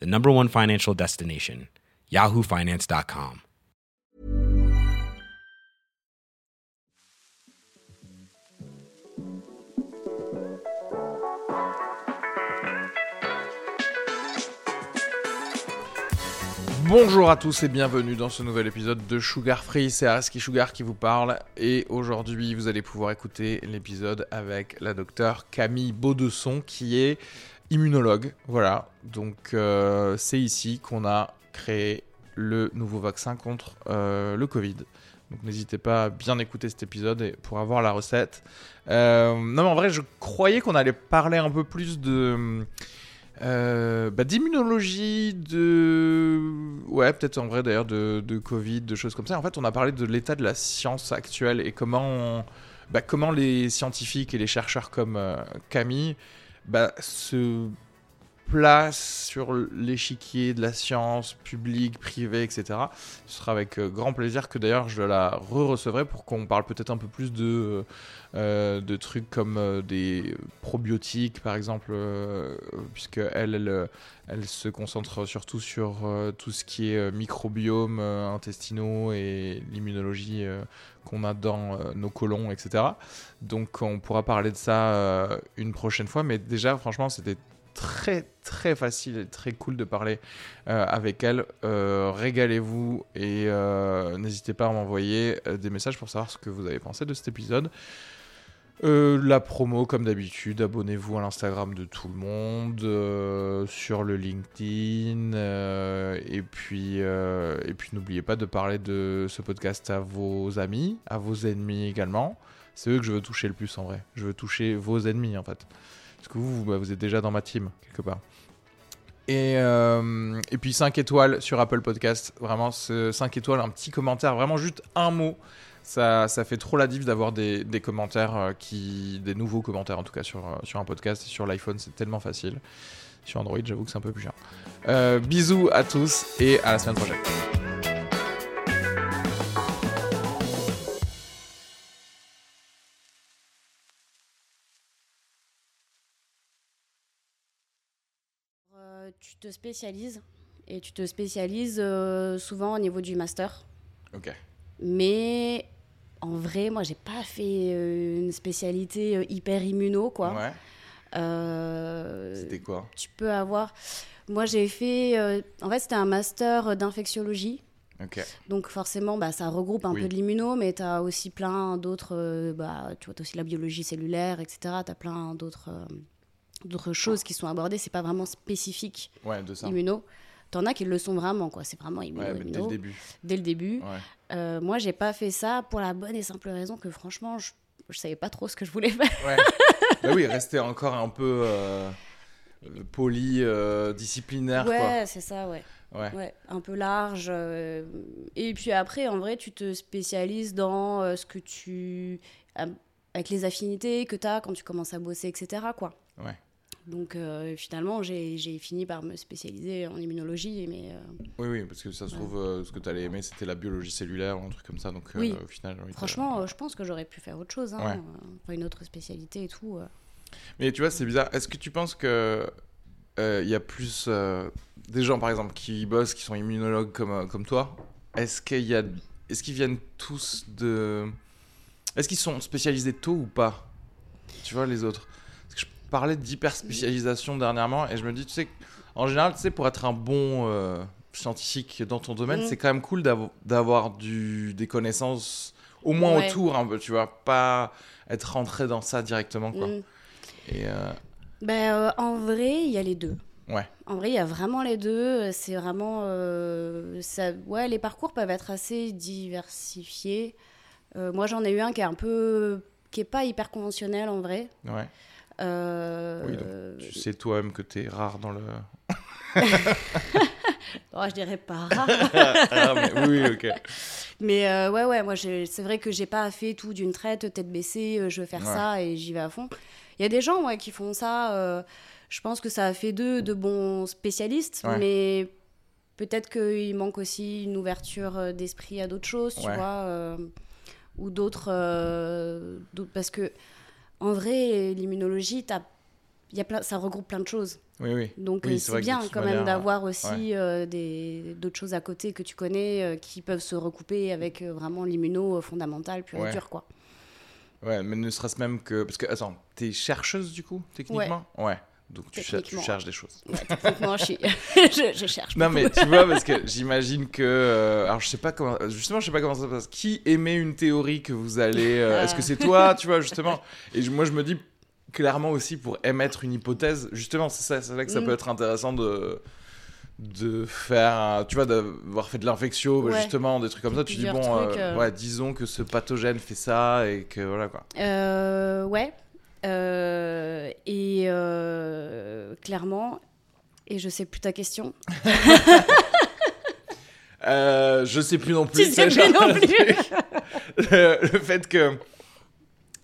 the number one financial destination, yahoofinance.com. Bonjour à tous et bienvenue dans ce nouvel épisode de Sugar Free. C'est Araski Sugar qui vous parle et aujourd'hui vous allez pouvoir écouter l'épisode avec la docteure Camille Baudesson qui est immunologue. Voilà, donc euh, c'est ici qu'on a créé le nouveau vaccin contre euh, le Covid. Donc n'hésitez pas à bien écouter cet épisode pour avoir la recette. Euh, non mais en vrai je croyais qu'on allait parler un peu plus de... Bah, d'immunologie, de... Ouais, peut-être en vrai d'ailleurs de, Covid, de choses comme ça. En fait, on a parlé de l'état de la science actuelle et comment, bah, comment les scientifiques et les chercheurs comme Camille bah, se placent sur l'échiquier de la science publique, privée, etc. Ce sera avec euh, grand plaisir que d'ailleurs je la re-recevrai pour qu'on parle peut-être un peu plus de... Euh, de trucs comme euh, des probiotiques par exemple, euh, puisque elle, elle, se concentre surtout sur tout ce qui est microbiome intestinaux et l'immunologie qu'on a dans nos colons, etc. Donc on pourra parler de ça une prochaine fois, mais déjà franchement c'était très très facile et très cool de parler avec elle. Régalez-vous et n'hésitez pas à m'envoyer des messages pour savoir ce que vous avez pensé de cet épisode. La promo, comme d'habitude, abonnez-vous à l'Instagram de tout le monde, sur le LinkedIn, et puis, et puis n'oubliez pas de parler de ce podcast à vos amis, à vos ennemis également. C'est eux que je veux toucher le plus en vrai. Je veux toucher vos ennemis en fait. Parce que vous, bah, vous êtes déjà dans ma team, quelque part. Et, euh, et puis 5 étoiles sur Apple Podcast. Vraiment, 5 étoiles, un petit commentaire, vraiment juste un mot. Ça, ça fait trop la diff d'avoir des, des, commentaires, euh, qui, des nouveaux commentaires en tout cas sur, euh, sur un podcast. Et sur l'iPhone, c'est tellement facile. Sur Android, j'avoue que c'est un peu plus chiant. Euh, bisous à tous et à la semaine prochaine. tu te spécialises et tu te spécialises euh, souvent au niveau du master. Ok. Mais en vrai, moi, j'ai pas fait euh, une spécialité euh, hyper immuno, quoi. Ouais. Euh, C'était quoi? Tu peux avoir. Moi, j'ai fait. euh, en fait, c'était un master d'infectiologie. Donc, forcément, bah, ça regroupe un Oui. peu de l'immuno, mais tu as aussi plein d'autres. euh, bah, tu vois, as aussi la biologie cellulaire, etc. Tu as plein d'autres. d'autres choses qui sont abordées, c'est pas vraiment spécifique Ouais, de ça. immuno. T'en as qui le sont vraiment, quoi. C'est vraiment immuno, Ouais, mais dès le début. dès le début. Ouais. Euh, moi, j'ai pas fait ça pour la bonne et simple raison que franchement, je, je savais pas trop ce que je voulais faire. Ouais. bah oui, rester encore un peu euh, euh, poli, euh, disciplinaire, ouais, c'est ça, ouais. Ouais. ouais. Un peu large. Et puis après, en vrai, tu te spécialises dans ce que tu. avec les affinités que tu as quand tu commences à bosser, etc. Quoi. Ouais. Donc euh, finalement, j'ai fini par me spécialiser en immunologie, mais euh, Oui, oui, parce que ça se trouve, euh, ce que tu allais aimer, c'était la biologie cellulaire ou un truc comme ça. Donc, Oui. au final, oui, franchement, je pense que j'aurais pu faire autre chose, hein, Ouais. une autre spécialité et tout. Mais tu vois, c'est bizarre. Est-ce que tu penses que il y a plus des gens, par exemple, qui bossent, qui sont immunologues comme, comme toi est-ce qu'il y a, est-ce qu'ils viennent tous de, est-ce qu'ils sont spécialisés tôt ou pas? Tu vois les autres. Parlais d'hyper spécialisation dernièrement et je me dis, tu sais, en général, tu sais, pour être un bon euh, scientifique dans ton domaine, Mm. c'est quand même cool d'avo- d'avoir des connaissances au moins Ouais. autour, un peu, tu vois, pas être rentré dans ça directement, quoi. Mm. Et euh, Ben, euh, en vrai, il y a les deux. Ouais. En vrai, il y a vraiment les deux. C'est vraiment. euh, ça... Ouais, les parcours peuvent être assez diversifiés. Euh, moi, j'en ai eu un qui est un peu. qui est pas hyper conventionnel en vrai. ouais. Euh, Oui, donc Tu sais toi-même que t'es rare dans le. oh, je dirais pas rare. Ah, mais oui, ok. Mais euh, ouais, ouais, moi, c'est vrai que j'ai pas fait tout d'une traite, tête baissée, euh, je veux faire Ouais. ça et j'y vais à fond. Il y a des gens ouais, qui font ça. euh, je pense que ça a fait d'eux de bons spécialistes, Ouais. mais peut-être qu'il manque aussi une ouverture d'esprit à d'autres choses, tu vois, euh, ou d'autres. d'autres- parce que, en vrai, l'immunologie, y a plein, ça regroupe plein de choses. Oui, oui. Donc Oui, euh, c'est bien quand manière, même d'avoir ouais. aussi euh, des d'autres choses à côté que tu connais euh, qui peuvent se recouper avec euh, vraiment l'immuno fondamental pur Ouais. et dur quoi. Ouais, mais ne serait-ce même que. Parce que, attends, t'es chercheuse du coup, techniquement? Ouais. Donc tu, cher- tu Techniquement. cherches des choses. Ouais, techniquement, je, suis- je, je cherche. Non, beaucoup. mais tu vois, parce que j'imagine que. euh, alors, je sais pas comment. Justement, je sais pas comment ça se passe. Qui émet une théorie que vous allez. euh, Est-ce que c'est toi, tu vois, justement Et moi, je me dis clairement aussi pour émettre une hypothèse, justement, c'est ça, c'est là que ça Mm. peut être intéressant de de faire tu vois d'avoir fait de l'infectio bah, Ouais. justement des trucs comme ça tu dis bon trucs, euh, euh. ouais disons que ce pathogène fait ça et que voilà quoi Euh, ouais. Euh, et euh, clairement, et je sais plus ta question. Euh, je sais plus non plus. Tu sais plus non plus. le, le fait que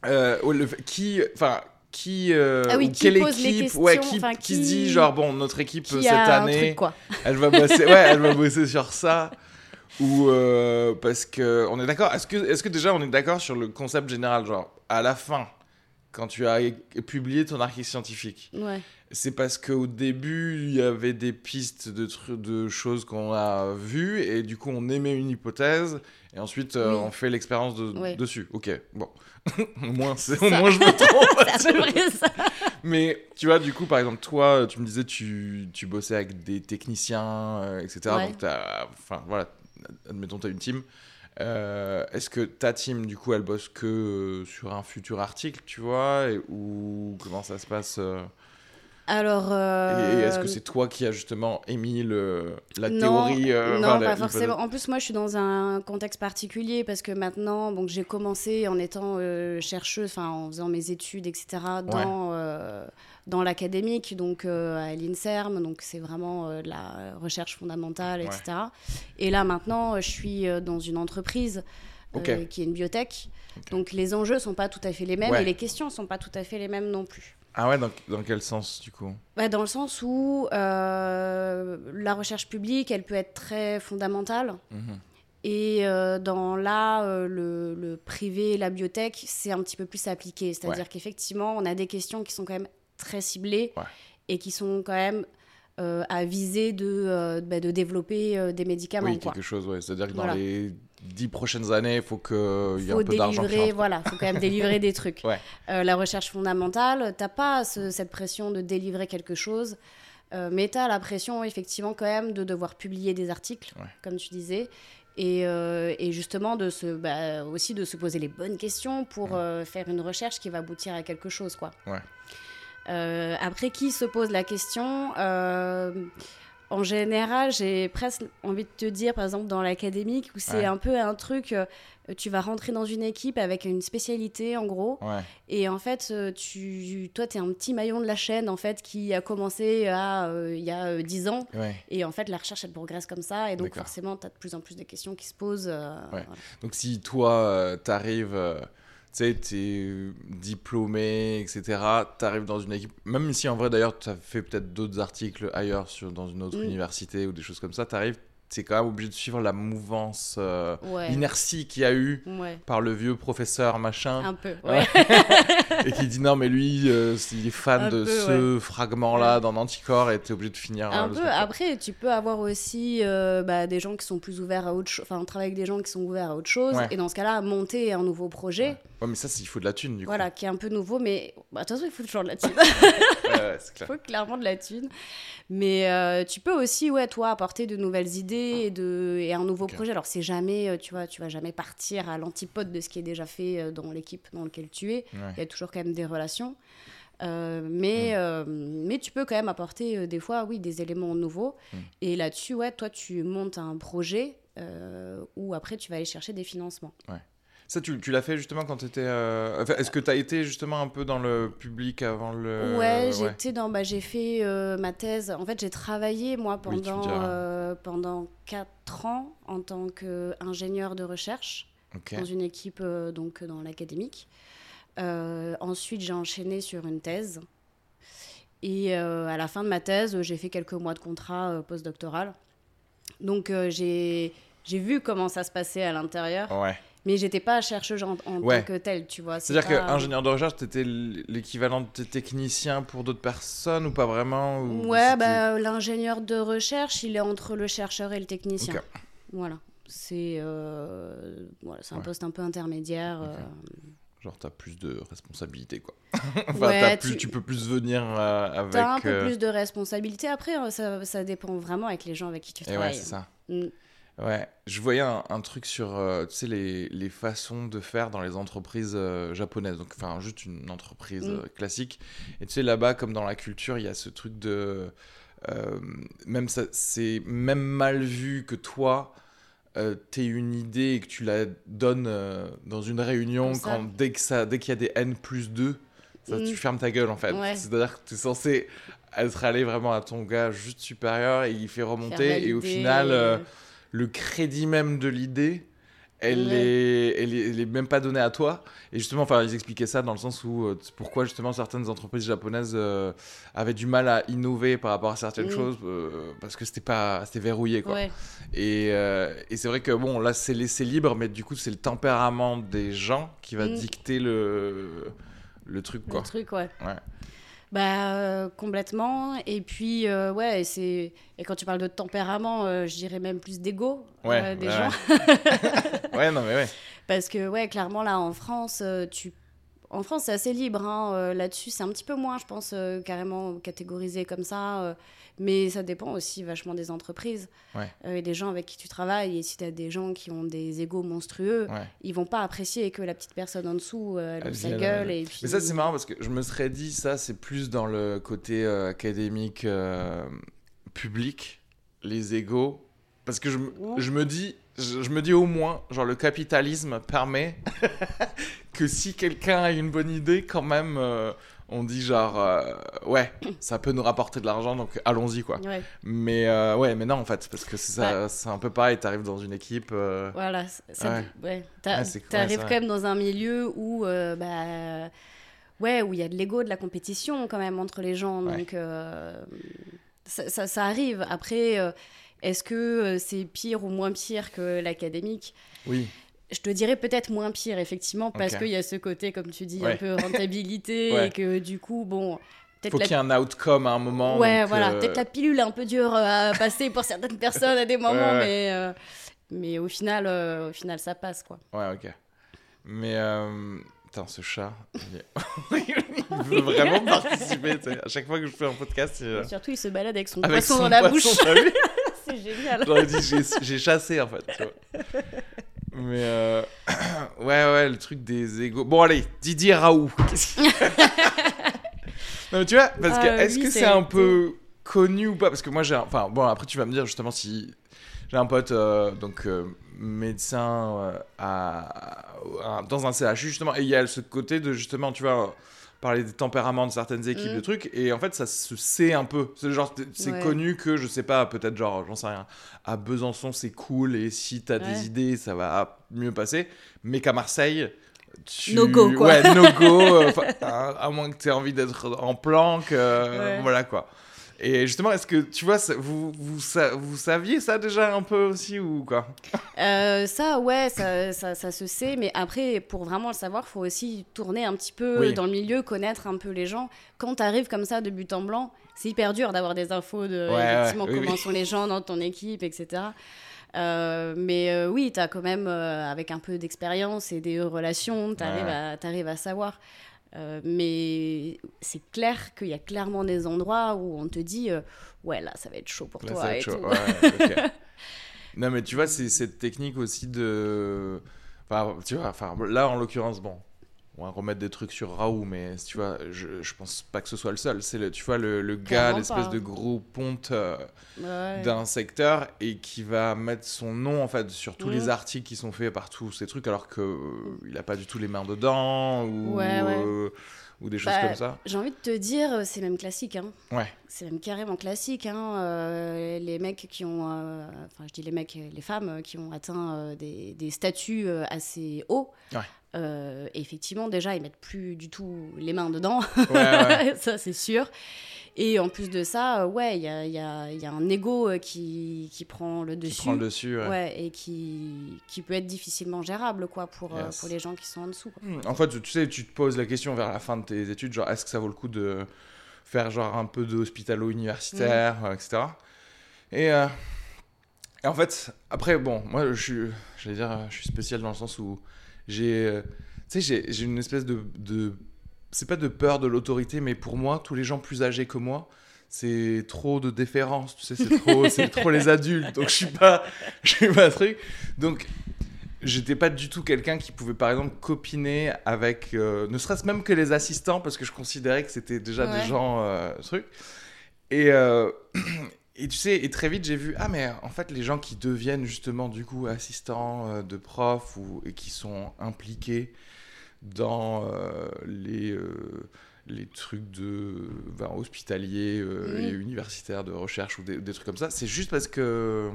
euh, ouais, le qui, enfin qui, euh, Ah oui, ou qui quelle pose les équipe, ouais, questions, qui, qui dit genre bon notre équipe Qui cette année, truc quoi. elle va bosser, ouais, elle va bosser sur ça. Ou euh, parce que on est d'accord. Est-ce que, est-ce que déjà on est d'accord sur le concept général, genre à la fin, quand tu as publié ton article scientifique, Ouais. c'est parce qu'au début, il y avait des pistes de, de choses qu'on a vues, et du coup, on émet une hypothèse, et ensuite, euh, Oui. on fait l'expérience de- dessus. Ok, bon. au, moins, au moins, je me trompe. C'est ça. Mais tu vois, du coup, par exemple, toi, tu me disais, tu, tu bossais avec des techniciens, euh, etc. Ouais. Donc, enfin, voilà, admettons, tu as une team. Euh, Est-ce que ta team, du coup, elle bosse que euh, sur un futur article, tu vois, et, ou comment ça se passe euh Alors. et- euh, Et est-ce que c'est toi qui as justement émis le, la non, théorie euh, non, enfin, pas forcément. En plus, moi, je suis dans un contexte particulier parce que maintenant, bon, j'ai commencé en étant euh, chercheuse, enfin, en faisant mes études, etc., dans, dans l'académique, donc euh, à l'INSERM, donc c'est vraiment euh, de la recherche fondamentale, Ouais. etc. Et là, maintenant, je suis euh, dans une entreprise euh, qui est une biotech. Donc les enjeux sont pas tout à fait les mêmes Ouais. et les questions sont pas tout à fait les mêmes non plus. Ah ouais, dans, dans quel sens, du coup? Bah, dans le sens où euh, la recherche publique, elle peut être très fondamentale. Mhm. Et euh, dans là, euh, le, le privé, la biotech, c'est un petit peu plus appliqué. C'est-à-dire Ouais. qu'effectivement, on a des questions qui sont quand même très ciblées Ouais. et qui sont quand même euh, à viser de, euh, bah, de développer euh, des médicaments. Oui, quoi. quelque chose, ouais. C'est-à-dire que dans Voilà. les dix prochaines années, il faut qu'il y ait faut un peu d'argent voilà, faut quand même délivrer des trucs. Ouais. La recherche fondamentale, t'as pas ce- cette pression de délivrer quelque chose, mais t'as la pression effectivement quand même de devoir publier des articles, Ouais. comme tu disais, et, et justement de se, bah, aussi de se poser les bonnes questions pour faire une recherche qui va aboutir à quelque chose, quoi. Ouais. Euh, après, qui se pose la question Euh, En général, j'ai presque envie de te dire, par exemple, dans l'académique, où c'est Ouais. un peu un truc, euh, tu vas rentrer dans une équipe avec une spécialité, en gros, Ouais. et en fait, tu, toi, tu es un petit maillon de la chaîne, en fait, qui a commencé à, euh, il y a euh, 10 ans, ouais. et en fait, la recherche, elle progresse comme ça, et donc forcément, tu as de plus en plus de questions qui se posent. voilà. Donc si toi, tu sais, t'es diplômé, etc., t'arrives dans une équipe, même si en vrai d'ailleurs t'as fait peut-être d'autres articles ailleurs sur, dans une autre Mm. université ou des choses comme ça, t'arrives, c'est quand même obligé de suivre la mouvance, euh, Ouais. l'inertie qu'il y a eu Ouais. par le vieux professeur machin. Un peu. Ouais. Et qui dit non mais lui euh, il est fan Un de peu, ce fragment là Ouais. dans Anticorps et t'es obligé de finir euh, Un peu. Après, tu peux avoir aussi euh, bah, des gens qui sont plus ouverts à autre chose. Enfin, on travaille avec des gens qui sont ouverts à autre chose. Et dans ce cas-là, monter un nouveau projet, ouais mais ça il faut de la thune du voilà, qui est un peu nouveau, mais bah, de toute façon, il faut toujours de la thune. coup ouais, ouais, Il faut clairement de la thune. Mais euh, tu peux aussi, ouais, toi, apporter de nouvelles idées et, de, et un nouveau projet. Alors, c'est jamais, euh, tu vois, tu vas jamais partir à l'antipode de ce qui est déjà fait euh, dans l'équipe dans laquelle tu es. Ouais. Il y a toujours quand même des relations. Euh, mais, euh, mais tu peux quand même apporter euh, des fois, oui, des éléments nouveaux. Et là-dessus, ouais, toi, tu montes un projet où après, tu vas aller chercher des financements. Ça tu, tu l'as fait justement quand t'étais euh, enfin, est-ce que t'as été justement un peu dans le public avant le ouais, j'étais dans. Bah, j'ai fait euh, ma thèse. En fait, j'ai travaillé, moi, Oui, tu pendant, diras. euh, pendant 4 ans en tant qu'ingénieur de recherche dans une équipe euh, donc, dans l'académique. Euh, ensuite, j'ai enchaîné sur une thèse. Et euh, à la fin de ma thèse, j'ai fait quelques mois de contrat euh, postdoctoral. Donc, euh, j'ai. J'ai vu comment ça se passait à l'intérieur, ouais mais j'étais pas chercheuse en, en Ouais. tant que telle, tu vois. c'est à dire pas- que ingénieur de recherche t'étais l'équivalent de technicien pour d'autres personnes ou pas vraiment ou Ouais, bah, l'ingénieur de recherche, il est entre le chercheur et le technicien. Voilà. C'est euh, voilà, un Ouais. poste un peu intermédiaire. Ok. euh. genre t'as plus de responsabilités quoi enfin Ouais, plus, tu... tu- peux plus venir euh, avec T'as un peu euh, plus de responsabilité. Après, euh, ça, ça dépend vraiment avec les gens avec qui tu et ouais travailles. c'est ça Mm. Ouais, je voyais un, un truc sur, euh, tu sais, les, les façons de faire dans les entreprises euh, japonaises. Donc, enfin, juste une entreprise Mm. euh, classique. Et tu sais, là-bas, comme dans la culture, il y a ce truc de... même ça, c'est même mal vu que toi, t'aies une idée et que tu la donnes dans une réunion quand, dès qu'il y a des N plus 2, ça, Mm. tu fermes ta gueule, en fait. Ouais. C'est-à-dire que tu es censé être allé vraiment à ton gars juste supérieur et il fait remonter. Et au final... le crédit même de l'idée, elle, Ouais. est, elle, est, elle est même pas donnée à toi. Et justement, enfin, ils expliquaient ça dans le sens où euh, pourquoi justement certaines entreprises japonaises euh, avaient du mal à innover par rapport à certaines Mm. choses euh, parce que c'était pas, c'était verrouillé quoi. ouais. Et, et c'est vrai que bon, là c'est laissé libre, mais du coup c'est le tempérament des gens qui va Mm. dicter le le truc quoi. Le truc, ouais. Ouais. Bah, euh, complètement. Et puis, euh, ouais, et c'est... Et quand tu parles de tempérament, euh, je dirais même plus d'ego Ouais, euh, des ouais, gens. ouais, non mais ouais. Parce que, ouais, clairement, là, en France, tu... En France, c'est assez libre. hein, euh, Là-dessus, c'est un petit peu moins, je pense, euh, carrément catégorisé comme ça. euh, mais ça dépend aussi vachement des entreprises Ouais. et des gens avec qui tu travailles. Et si tu as des gens qui ont des égos monstrueux, ouais. ils vont pas apprécier que la petite personne en dessous, elle ouvre sa gueule. Et puis... Mais ça, c'est marrant parce que je me serais dit, ça, c'est plus dans le côté euh, académique euh, public, les égaux. Parce que je me dis, je, je me dis au moins, genre, le capitalisme permet que si quelqu'un a une bonne idée, quand même, euh, on dit genre, euh, ouais, ça peut nous rapporter de l'argent, donc allons-y, quoi. Ouais. Mais euh, ouais, mais non, en fait, parce que c'est Bah. un peu pareil, t'arrives dans une équipe. Voilà, ça, Ouais. T'arrives quand même dans un milieu où, bah, ouais, où il y a de l'ego, de la compétition quand même entre les gens. Donc, ça, ça, ça arrive. Après, est-ce que euh, c'est pire ou moins pire que l'académique? Oui, Je te dirais peut-être moins pire, effectivement, parce qu'il y a ce côté, comme tu dis, Ouais. un peu rentabilité Ouais. et que du coup, bon, peut-être faut la qu'il y ait un outcome à un moment. Ouais, voilà. euh, Peut-être la pilule est un peu dure euh, à passer pour certaines personnes à des moments, Ouais, ouais. mais, euh, mais au, final, euh, au final, ça passe, quoi. Ouais, ok. Mais. Putain, ce chat. Il, est- il veut vraiment participer. À chaque fois que je fais un podcast, il surtout, il se balade avec son Avec poisson son dans la poisson, bouche. C'est génial. J'aurais dit, j'ai- chassé en fait. Tu vois. Mais. euh, Ouais, ouais, le truc des égaux. Bon, allez, Didier Raoult. Non, mais tu vois, parce que Ah, est-ce que c'est- un peu connu ou pas? Parce que moi, j'ai. un- Enfin, bon, après, tu vas me dire justement si. J'ai un pote, euh, donc euh, médecin à, à- dans un CHU, justement, et il y a ce côté de justement, tu vois, parler des tempéraments de certaines équipes, Mm. de trucs, et en fait, ça se sait un peu. C'est genre, c'est Ouais. connu que, je sais pas, peut-être genre, j'en sais rien, à Besançon, c'est cool, et si t'as Ouais. des idées, ça va mieux passer, mais qu'à Marseille. Tu... No go, quoi. Ouais, no go, euh, à, à moins que tu aies envie d'être en planque, euh, Ouais. voilà quoi. Et justement, est-ce que tu vois, vous, vous, vous, saviez ça déjà un peu aussi ou quoi? Euh, Ça, ouais, ça, ça, ça, se sait. Mais après, pour vraiment le savoir, il faut aussi tourner un petit peu dans le milieu, connaître un peu les gens. Quand tu arrives comme ça de but en blanc, c'est hyper dur d'avoir des infos de effectivement, comment sont les gens dans ton équipe, etc. Euh, mais euh, oui, tu as quand même, avec un peu d'expérience et des relations, tu arrives, à, à savoir. Euh, mais c'est clair qu'il y a clairement des endroits où on te dit euh, ouais là ça va être chaud pour toi non mais tu vois c'est cette technique aussi de enfin, tu vois enfin là en l'occurrence bon on va remettre des trucs sur Raoult, mais tu vois, je, je pense pas que ce soit le seul. C'est le, tu vois, le, le gars, l'espèce de gros ponte euh, d'un secteur et qui va mettre son nom en fait sur tous les mm. articles qui sont faits par tous ces trucs, alors que euh, il a pas du tout les mains dedans ou. Euh, ou des choses bah, comme ça. J'ai envie de te dire, c'est même classique. Hein. Ouais. C'est même carrément classique. Hein. les mecs qui ont, enfin je dis les mecs, les femmes qui ont atteint des, des, statuts assez hauts, ouais. Euh, effectivement, déjà, ils mettent plus du tout les mains dedans. ça, c'est sûr. Et en plus de ça, euh, ouais, il y a, y, a, y a, un ego euh, qui, qui, prend le dessus. Qui prend le dessus, ouais. et qui, qui peut être difficilement gérable, quoi, pour, pour les gens qui sont en dessous. Hmm. En fait, tu sais, tu te poses la question vers la fin de tes études, genre, est-ce que ça vaut le coup de faire genre un peu d'hospitalo-universitaire, hmm. etc. Et, et, en fait, après, bon, moi, je suis, j'allais dire, je suis spécial dans le sens où j'ai euh, tu sais j'ai une espèce de, de c'est pas de peur de l'autorité mais pour moi tous les gens plus âgés que moi c'est trop de déférence tu sais c'est trop c'est trop les adultes donc je suis pas je suis pas truc. Donc j'étais pas du tout quelqu'un qui pouvait par exemple copiner avec euh, ne serait-ce même que les assistants parce que je considérais que c'était déjà des gens euh, trucs et et tu sais, et très vite j'ai vu, ah mais en fait les gens qui deviennent justement du coup assistants euh, de profs ou et qui sont impliqués dans euh, les, euh, les trucs de ben, hospitaliers et universitaires de recherche ou des, des trucs comme ça, c'est juste parce que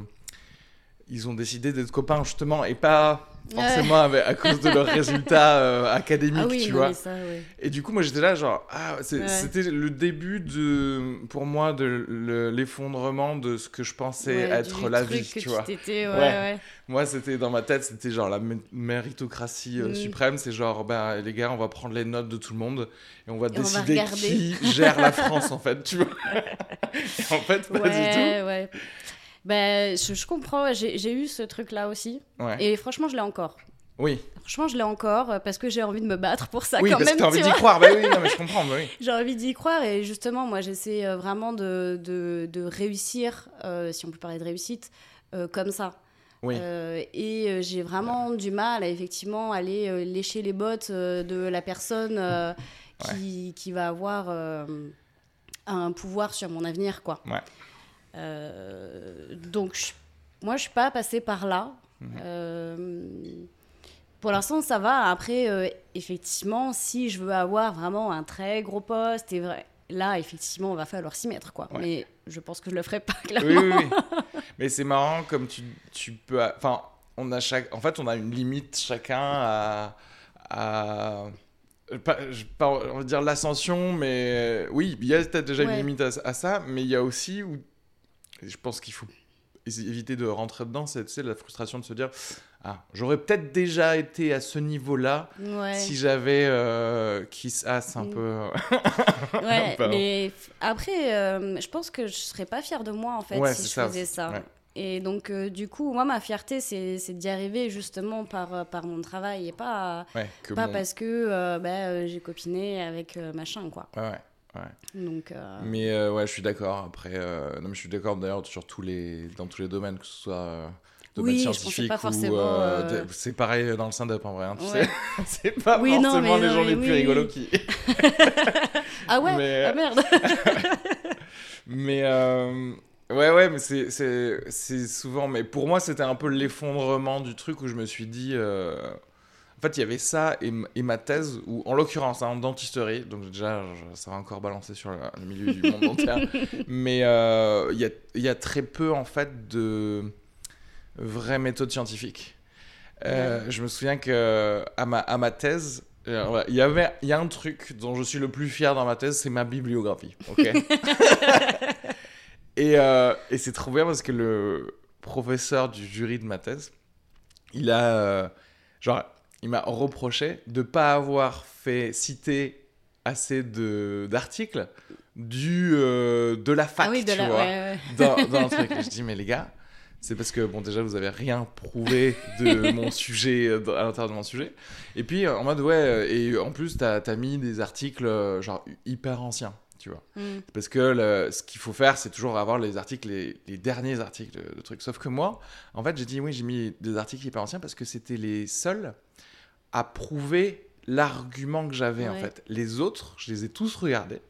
ils ont décidé d'être copains justement et pas forcément à cause de leurs résultats euh, académiques, ah tu vois. Et du coup, moi j'étais là, genre, ah, c'était le début de, pour moi, de l'effondrement de ce que je pensais être la vie, tu vois. Moi, c'était dans ma tête, c'était genre la méritocratie euh, mm. suprême, c'est genre, ben les gars, on va prendre les notes de tout le monde et on va décider qui gère la France, en fait, tu vois. en fait, pas du tout. Ben, je, comprends, j'ai eu ce truc-là aussi. Et franchement, je l'ai encore. Oui. Franchement, je l'ai encore euh, parce que j'ai envie de me battre pour ça oui, quand parce même. Oui, parce que t'as envie d'y croire. Bah oui, non, mais je comprends. Bah oui. j'ai envie d'y croire et justement, moi, j'essaie euh, vraiment de, de, de réussir, euh, si on peut parler de réussite, comme ça. Oui. et j'ai vraiment du mal à effectivement aller lécher les bottes de la personne qui, qui, va avoir un pouvoir sur mon avenir, quoi. Ouais. Euh, donc, moi, je suis pas passée par là. Mhm. Euh, pour l'instant, ça va. Après, euh, effectivement, si je veux avoir vraiment un très gros poste, et vrai, là, effectivement, on va falloir s'y mettre, quoi. Mais je pense que je le ferai pas, clairement. Oui, oui, oui. Mais c'est marrant, comme tu, tu peux... Enfin, on a chaque... En fait, on a une limite chacun à... à... Pas, pas, on va dire l'ascension, mais oui, il y a peut-être déjà une limite à, à, ça, mais il y a aussi où je pense qu'il faut éviter de rentrer dedans, c'est tu sais, la frustration de se dire ah, j'aurais peut-être déjà été à ce niveau-là si j'avais euh, Kiss Ass un mm. peu. ouais, mais après, euh, je pense que je serais pas fière de moi en fait si je faisais ça. Et donc, euh, du coup, moi, ma fierté, c'est d'y arriver justement par, euh, par mon travail et pas, pas parce que bah, j'ai copiné avec machin, quoi. Ouais, donc, euh, Mais euh, ouais, je suis d'accord. Après, euh, non, mais je suis d'accord d'ailleurs sur tous les, dans tous les domaines, que ce soit domaine oui, scientifique ou c'est pareil dans le stand-up en vrai. Hein, tu sais, c'est pas forcément les gens les plus rigolos qui. ah ouais. Ah merde. mais ouais, ouais, mais c'est souvent. Mais pour moi, c'était un peu l'effondrement du truc où je me suis dit. En fait, il y avait ça et, ma thèse, ou en l'occurrence, en dentisterie, donc déjà, ça va encore balancer sur le, milieu du monde dentaire, mais euh, il y, a, très peu, en fait, de vraies méthodes scientifiques. Euh, je me souviens que à ma, à ma thèse, il y avait, il y a un truc dont je suis le plus fier dans ma thèse, c'est ma bibliographie. Ok. et, euh, et c'est trop bien parce que le professeur du jury de ma thèse, il a, euh, genre, il m'a reproché de pas avoir fait citer assez de d'articles du de la fac, ah oui, de tu la... vois, ouais, ouais. dans, dans truc. Je dis mais les gars, c'est parce que, bon, déjà, vous avez rien prouvé de mon sujet, euh, à l'intérieur de mon sujet. Et puis, en mode, ouais, euh, et en plus, t'as as mis des articles, euh, genre, hyper anciens, tu vois. Mm. Parce que le, ce qu'il faut faire, c'est toujours avoir les articles, les, les derniers articles de, de, trucs. Sauf que moi, en fait, j'ai dit, oui, j'ai mis des articles hyper anciens parce que c'était les seuls à prouver l'argument que j'avais, Ouais. en fait. Les autres, je les ai tous regardés.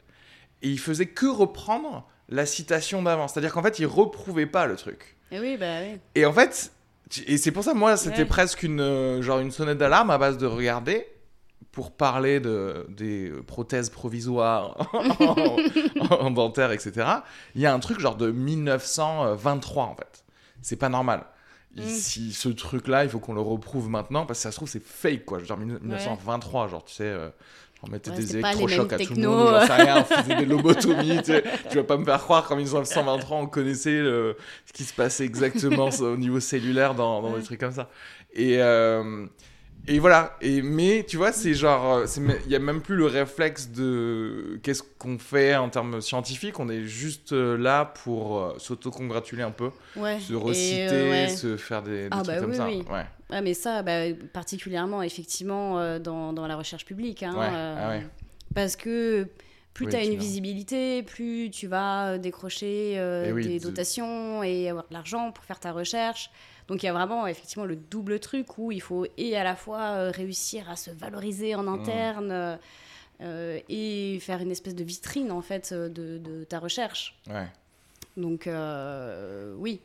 Et ils faisaient que reprendre la citation d'avant. C'est-à-dire qu'en fait, ils reprouvaient pas le truc. Et oui, bah oui. Et en fait, et c'est pour ça, moi, c'était Ouais. presque une, euh, genre une sonnette d'alarme à base de regarder pour parler de, des prothèses provisoires en, en dentaire, etc. Il y a un truc genre de 1923, en fait. C'est pas normal. Mm. Si ce truc-là, il faut qu'on le reprouve maintenant, parce que ça se trouve, c'est fake, quoi. Genre 1923, genre, tu sais... euh, on mettait Ouais, des électrochocs à tout le monde, j'en sais rien, on faisait des lobotomies, tu sais. Tu vas pas me faire croire qu'en 1923, on connaissait le- ce qui se passait exactement au niveau cellulaire dans, dans des trucs comme ça. Et, euh, et voilà. Et, mais tu vois, c'est genre, euh, il y a même plus le réflexe de qu'est-ce qu'on fait en termes scientifiques. On est juste euh, là pour euh, s'auto-congratuler un peu, Ouais. se reciter, euh, ouais. se faire des, des Ah, trucs bah comme oui, ça. oui. Ouais. Ouais, mais ça, bah, particulièrement, effectivement, euh, dans, dans la recherche publique. hein, Ouais, euh, ah ouais. Parce que plus Oui, tu as une visibilité, plus tu vas euh, décrocher euh, Eh oui, des de- dotations et avoir de l'argent pour faire ta recherche. Donc il y a vraiment effectivement le double truc où il faut et à la fois euh, réussir à se valoriser Mmh. en interne euh, euh, et faire une espèce de vitrine en fait de, de ta recherche. Ouais. Donc euh, oui.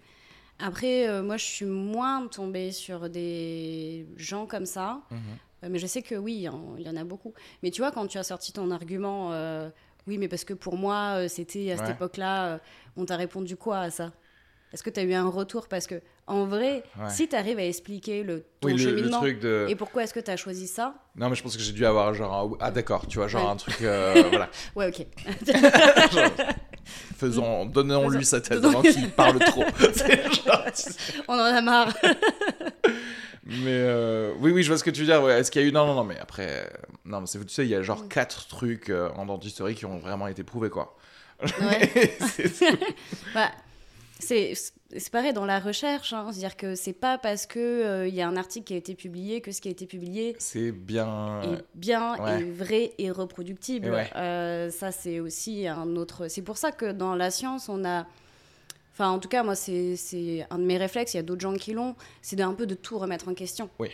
Après, euh, moi, je suis moins tombée sur des gens comme ça. Euh, mais je sais que oui, il y en- a beaucoup. Mais tu vois, quand tu as sorti ton argument, oui, mais parce que pour moi, c'était à cette époque-là, on t'a répondu quoi à ça? Est-ce que tu as eu un retour? Parce que, en vrai, Ouais. si tu arrives à expliquer le, ton Oui, le, le cheminement truc de. et pourquoi est-ce que tu as choisi ça? Non, mais je pense que j'ai dû avoir genre. un- Ah, d'accord, tu vois, genre Ouais. un truc. euh, voilà. Ouais, ok. Genre, Faisons, donnons-lui sa tête avant qu'il parle trop. Genre, tu on en a marre. mais euh, oui, oui, je vois ce que tu veux dire. Ouais. Est-ce qu'il y a eu non, non, non, mais après, euh, non, mais c'est tu sais, il y a genre quatre trucs euh, en dentisterie qui ont vraiment été prouvés, quoi. Ouais. C'est tout. C'est c'est pareil dans la recherche. hein. C'est-à-dire que c'est pas parce qu'il il y a un article qui a été publié que ce qui a été publié C'est bien. est bien, ouais. et vrai et reproductible. Et ouais. Euh, ça, c'est aussi un autre. C'est pour ça que dans la science, on a. Enfin, en tout cas, moi, c'est c'est un de mes réflexes. Il y a d'autres gens qui l'ont. C'est d'un peu de tout remettre en question. Oui.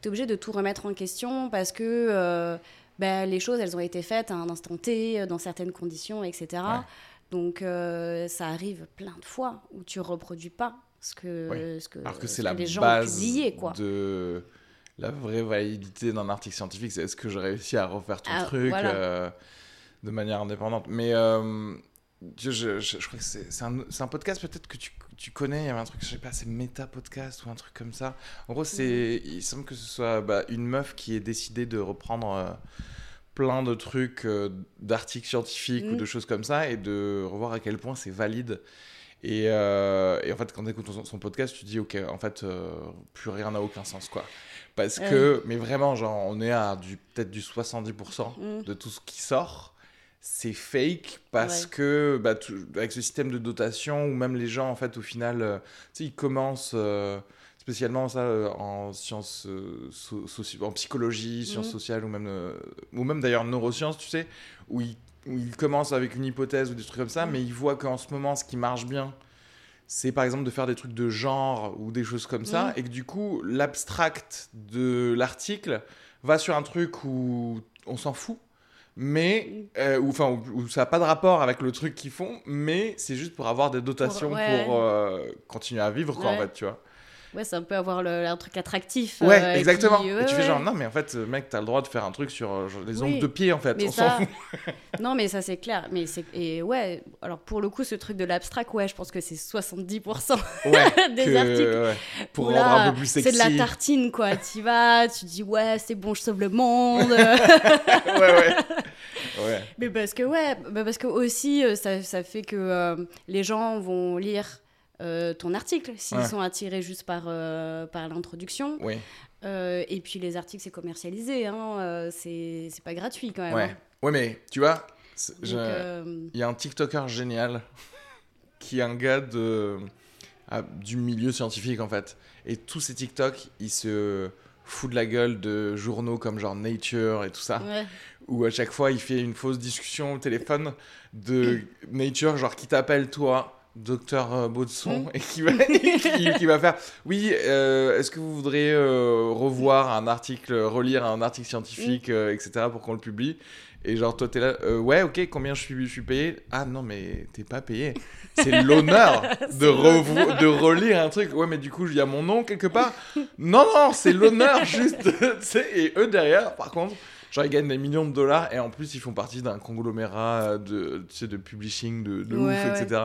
Tu es obligé de tout remettre en question parce que euh, ben, les choses, elles ont été faites à un instant T, dans certaines conditions, etc. Ouais. Donc, euh, ça arrive plein de fois où tu reproduis pas ce que, Oui. ce que, Alors que ce c'est la les gens ont base publié, quoi. de la vraie validité d'un article scientifique. C'est est-ce que j'ai réussi à refaire ton Ah, truc voilà. euh, de manière indépendante. Mais euh, je, je, je- je crois que c'est un, podcast peut-être que tu, tu connais. Il y avait un truc, je sais pas, c'est Méta Podcast ou un truc comme ça. En gros, c'est, il semble que ce soit bah, une meuf qui ait décidé de reprendre. euh, plein de trucs euh, d'articles scientifiques ou Mm. de choses comme ça et de revoir à quel point c'est valide et, euh, et en fait, quand tu écoutes son, son podcast, tu dis, ok, en fait, euh, plus rien n'a aucun sens, quoi. Parce que, mais vraiment, genre, on est à du, peut-être du 70% Mm. de tout ce qui sort. C'est fake parce Ouais. que, bah, avec ce système de dotation, ou même les gens, en fait, au final, euh, ils commencent, euh, spécialement ça, euh, en sciences, euh, so- en psychologie, sciences Mhm. sociales, ou même, euh, ou même d'ailleurs neurosciences, tu sais, où ils où ils commencent avec une hypothèse ou des trucs comme ça, Mm. mais ils voient qu'en ce moment, ce qui marche bien, c'est par exemple de faire des trucs de genre ou des choses comme ça, Mm. et que du coup, l'abstract de l'article va sur un truc où on s'en fout, mais euh, où, enfin, où, où ça n'a pas de rapport avec le truc qu'ils font, mais c'est juste pour avoir des dotations pour, ouais. euh, continuer à vivre, quoi, en fait, tu vois. Ouais, ça peut avoir le, un truc attractif. Ouais, euh, exactement. et ouais, tu fais genre, non, mais en fait, mec, t'as le droit de faire un truc sur euh, genre, les Oui. ongles de pied, en fait. Mais on s'en ça, fout. non, mais ça c'est clair. Mais c'est et ouais. Alors pour le coup, ce truc de l'abstract, ouais, je pense que c'est 70% Ouais, des que- articles. ouais, pour où rendre là, un peu plus sexy. C'est de la tartine, quoi. Tu vas, tu dis ouais, c'est bon, je sauve le monde. ouais, ouais. Mais parce que ouais, bah parce que aussi euh, ça, ça fait que euh, les gens vont lire. Euh, ton article, s'ils Ouais. sont attirés juste par, euh, par l'introduction. Oui. Euh, et puis les articles, c'est commercialisé, hein, c'est pas gratuit quand même. Ouais. hein. Ouais, mais tu vois, il y a un TikToker génial qui est un gars de, ah, du milieu scientifique en fait. Et tous ces TikTok, il se fout de la gueule de journaux comme genre Nature et tout ça, ouais. où à chaque fois il fait une fausse discussion au téléphone de Nature, genre qui t'appelle toi. Docteur euh, Baudson Mm. et qui va, qui, qui va faire. Oui euh, est-ce que vous voudriez euh, revoir un article relire un article scientifique euh, etc pour qu'on le publie? Et genre toi t'es là ouais ok combien je suis, je suis payé? Ah non mais t'es pas payé. C'est l'honneur de, de relire un truc. Ouais mais du coup il y a mon nom quelque part? Non non c'est l'honneur juste et eux derrière par contre Genre, ils gagnent des millions de dollars et en plus, ils font partie d'un conglomérat de, de publishing de, de Ouais, ouf, ouais. etc.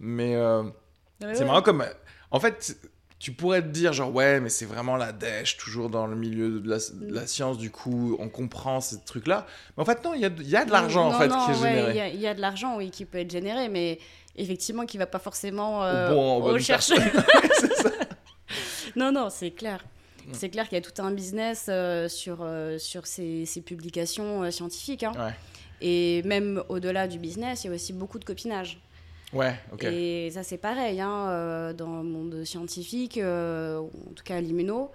Mais euh, Ouais, c'est marrant comme. En fait, tu pourrais te dire, genre, ouais, mais c'est vraiment la dèche, toujours dans le milieu de la, de la science, du coup, on comprend ces trucs-là. Mais en fait, non, il y a, y a de l'argent, en fait, non, qui est ouais, généré. Il y a- il y, a de l'argent, oui, qui peut être généré, mais effectivement, qui va pas forcément euh, bon- aux ça. non, non, c'est clair. Mm. C'est clair qu'il y a tout un business euh, sur, euh, sur ces, ces publications scientifiques. hein. Ouais. Et même au-delà du business, il y a aussi beaucoup de copinage. Ouais, ok. Et ça, c'est pareil, hein, euh, dans le monde scientifique, euh, en tout cas à l'immuno.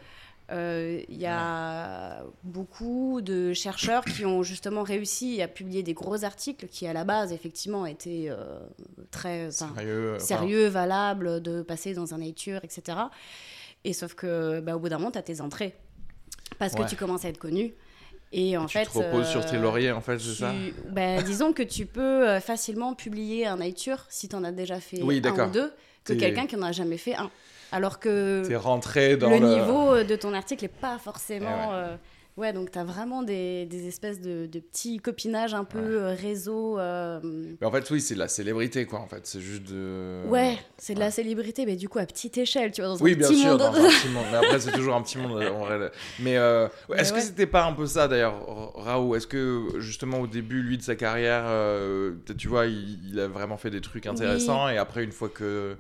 euh, Il y a beaucoup de chercheurs qui ont justement réussi à publier des gros articles qui, à la base, effectivement, étaient très Sérieux. sérieux, valables, de passer dans un nature, etc. Et sauf que, bah, au bout d'un moment, tu as tes entrées. Parce Ouais. que tu commences à être connu. Et en tu fait. te reposes sur tes euh, lauriers, en fait, c'est ça tu- bah, disons que tu peux euh, facilement publier un Nature si tu en as déjà fait Oui, un ou deux que quelqu'un qui n'en a jamais fait un. Alors que T'es rentré dans le, le. niveau euh, de ton article n'est pas forcément. Eh ouais. euh, ouais, donc tu as vraiment des, des espèces de, de petits copinages un peu euh, réseau. euh, Mais en fait, oui, c'est de la célébrité, quoi, en fait. C'est juste de. Ouais, c'est de ouais. la célébrité, mais du coup à petite échelle, tu vois, dans Oui, un bien petit sûr, monde. dans un petit monde. Mais après, c'est toujours un petit monde. en vrai. Mais euh, ouais, Mais est-ce ouais. que c'était pas un peu ça, d'ailleurs, Raoult? Est-ce que, justement, au début, lui, de sa carrière, tu vois, il, il a vraiment fait des trucs intéressants, et après, une fois que.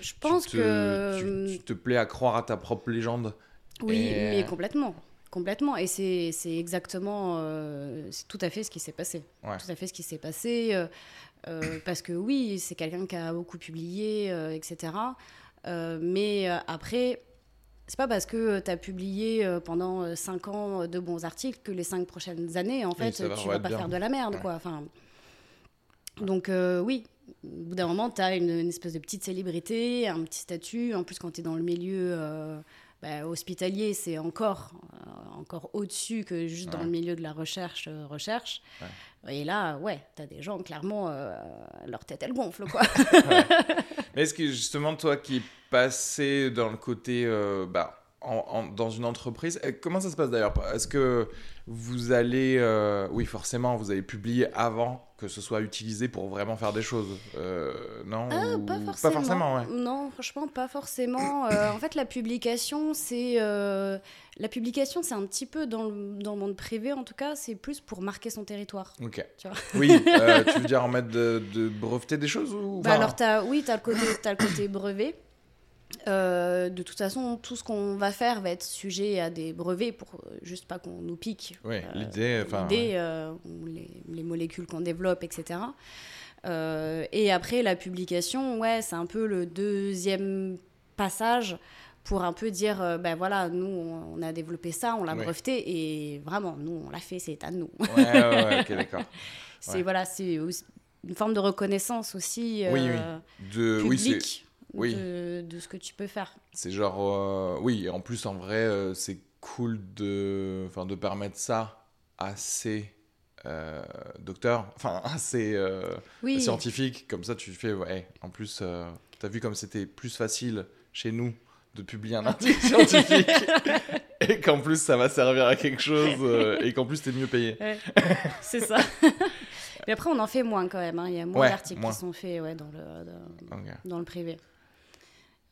Je pense tu te, que. Tu, tu te plais à croire à ta propre légende. Oui, Et- mais complètement. Complètement. Et c'est exactement. euh, c'est tout à fait ce qui s'est passé. Ouais. Tout à fait ce qui s'est passé. euh, euh, parce que oui, c'est quelqu'un qui a beaucoup publié, euh, etc. Mais après. C'est pas parce que tu as publié pendant 5 ans de bons articles que les 5 prochaines années, en fait, va tu vas pas bien. faire de la merde, Ouais. quoi. Enfin, donc oui, au bout d'un moment, tu as une, une espèce de petite célébrité, un petit statut. En plus, quand tu es dans le milieu bah, hospitalier, c'est encore, euh, encore au-dessus que juste dans le milieu de la recherche. euh, recherche. Et là, ouais, tu as des gens, clairement, euh, leur tête, elle gonfle, quoi. Mais est-ce que, justement, toi qui passé dans le côté. bah, en- en- dans une entreprise, comment ça se passe d'ailleurs? Est-ce que vous allez. euh, oui, forcément, vous allez publier avant que ce soit utilisé pour vraiment faire des choses euh, Non? Ah, ou- pas forcément. Pas forcément, ouais. Non, franchement, pas forcément. Euh, en fait, la publication, c'est euh, la publication, c'est un petit peu dans le, dans le monde privé, en tout cas, c'est plus pour marquer son territoire. Ok. Tu vois. Oui, tu veux dire en mettre de, de breveter des choses ou Bah enfin, alors, as, oui, tu as, le côté- t'as le côté brevet. Euh, de toute façon, tout ce qu'on va faire va être sujet à des brevets pour euh, juste pas qu'on nous pique. Oui, euh, l'idée, enfin. l'idée, euh, les, les molécules qu'on développe, etc. Et après, la publication, ouais, c'est un peu le deuxième passage pour un peu dire, euh, ben voilà, nous, on a développé ça, on l'a breveté, et vraiment, nous, on l'a fait, c'est à nous. Ouais, ouais, ouais, ok, d'accord. c'est voilà, c'est une forme de reconnaissance aussi Oui, oui. De, publique oui. de, de ce que tu peux faire. C'est genre, euh, oui, en plus, en vrai, euh, c'est cool de, de permettre ça à ces euh, docteurs, enfin, à ces euh, Oui, scientifiques. Comme ça, tu fais, ouais, en plus, euh, t'as vu comme c'était plus facile chez nous de publier un article scientifique et qu'en plus ça va servir à quelque chose euh, et qu'en plus t'es mieux payé. Ouais, c'est ça. Mais après, on en fait moins quand même. hein. Il y a moins Ouais, d'articles qui sont faits ouais, dans, le, dans le privé.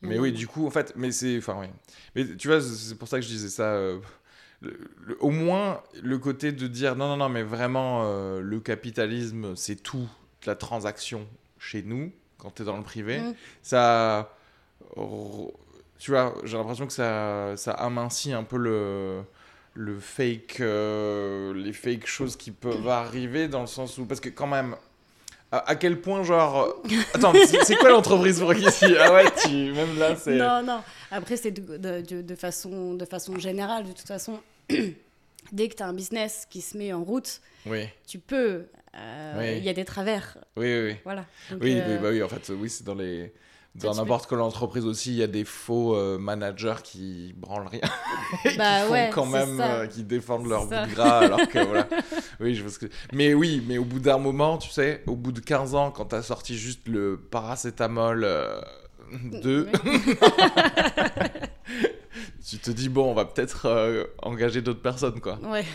Mais oui, du coup, en fait, mais c'est. Enfin, oui. Mais tu vois, c'est pour ça que je disais ça. euh, le- le- au moins, le côté de dire non, non, non, mais vraiment, euh, le capitalisme, c'est tout la transaction chez nous, quand tu es dans le privé. Mm. Ça. Tu vois, j'ai l'impression que ça, ça amincit un peu le. Le fake, euh, les fake choses qui peuvent arriver dans le sens où, parce que quand même, à, à quel point genre, attends, c'est quoi l'entreprise pour ici Ah ouais, tu, même là, c'est. Non, non. Après, c'est de, de- de- de façon, de façon générale. De toute façon, dès que tu as un business qui se met en route, Oui, tu peux. euh, Il Oui. y a des travers. oui, oui. oui. Voilà. Donc, Oui, euh, oui, bah oui, en fait, oui, c'est dans les. Dans n'importe quelle entreprise aussi, il y a des faux euh, managers qui branlent rien. et Bah qui font ouais, quand même, euh, qui défendent leur bout de gras, alors que voilà. Oui, je ce que. Mais oui, mais au bout d'un moment, tu sais, au bout de 15 ans, quand t'as sorti juste le paracétamol euh, 2, oui. tu te dis, bon, on va peut-être euh, engager d'autres personnes, quoi. Ouais.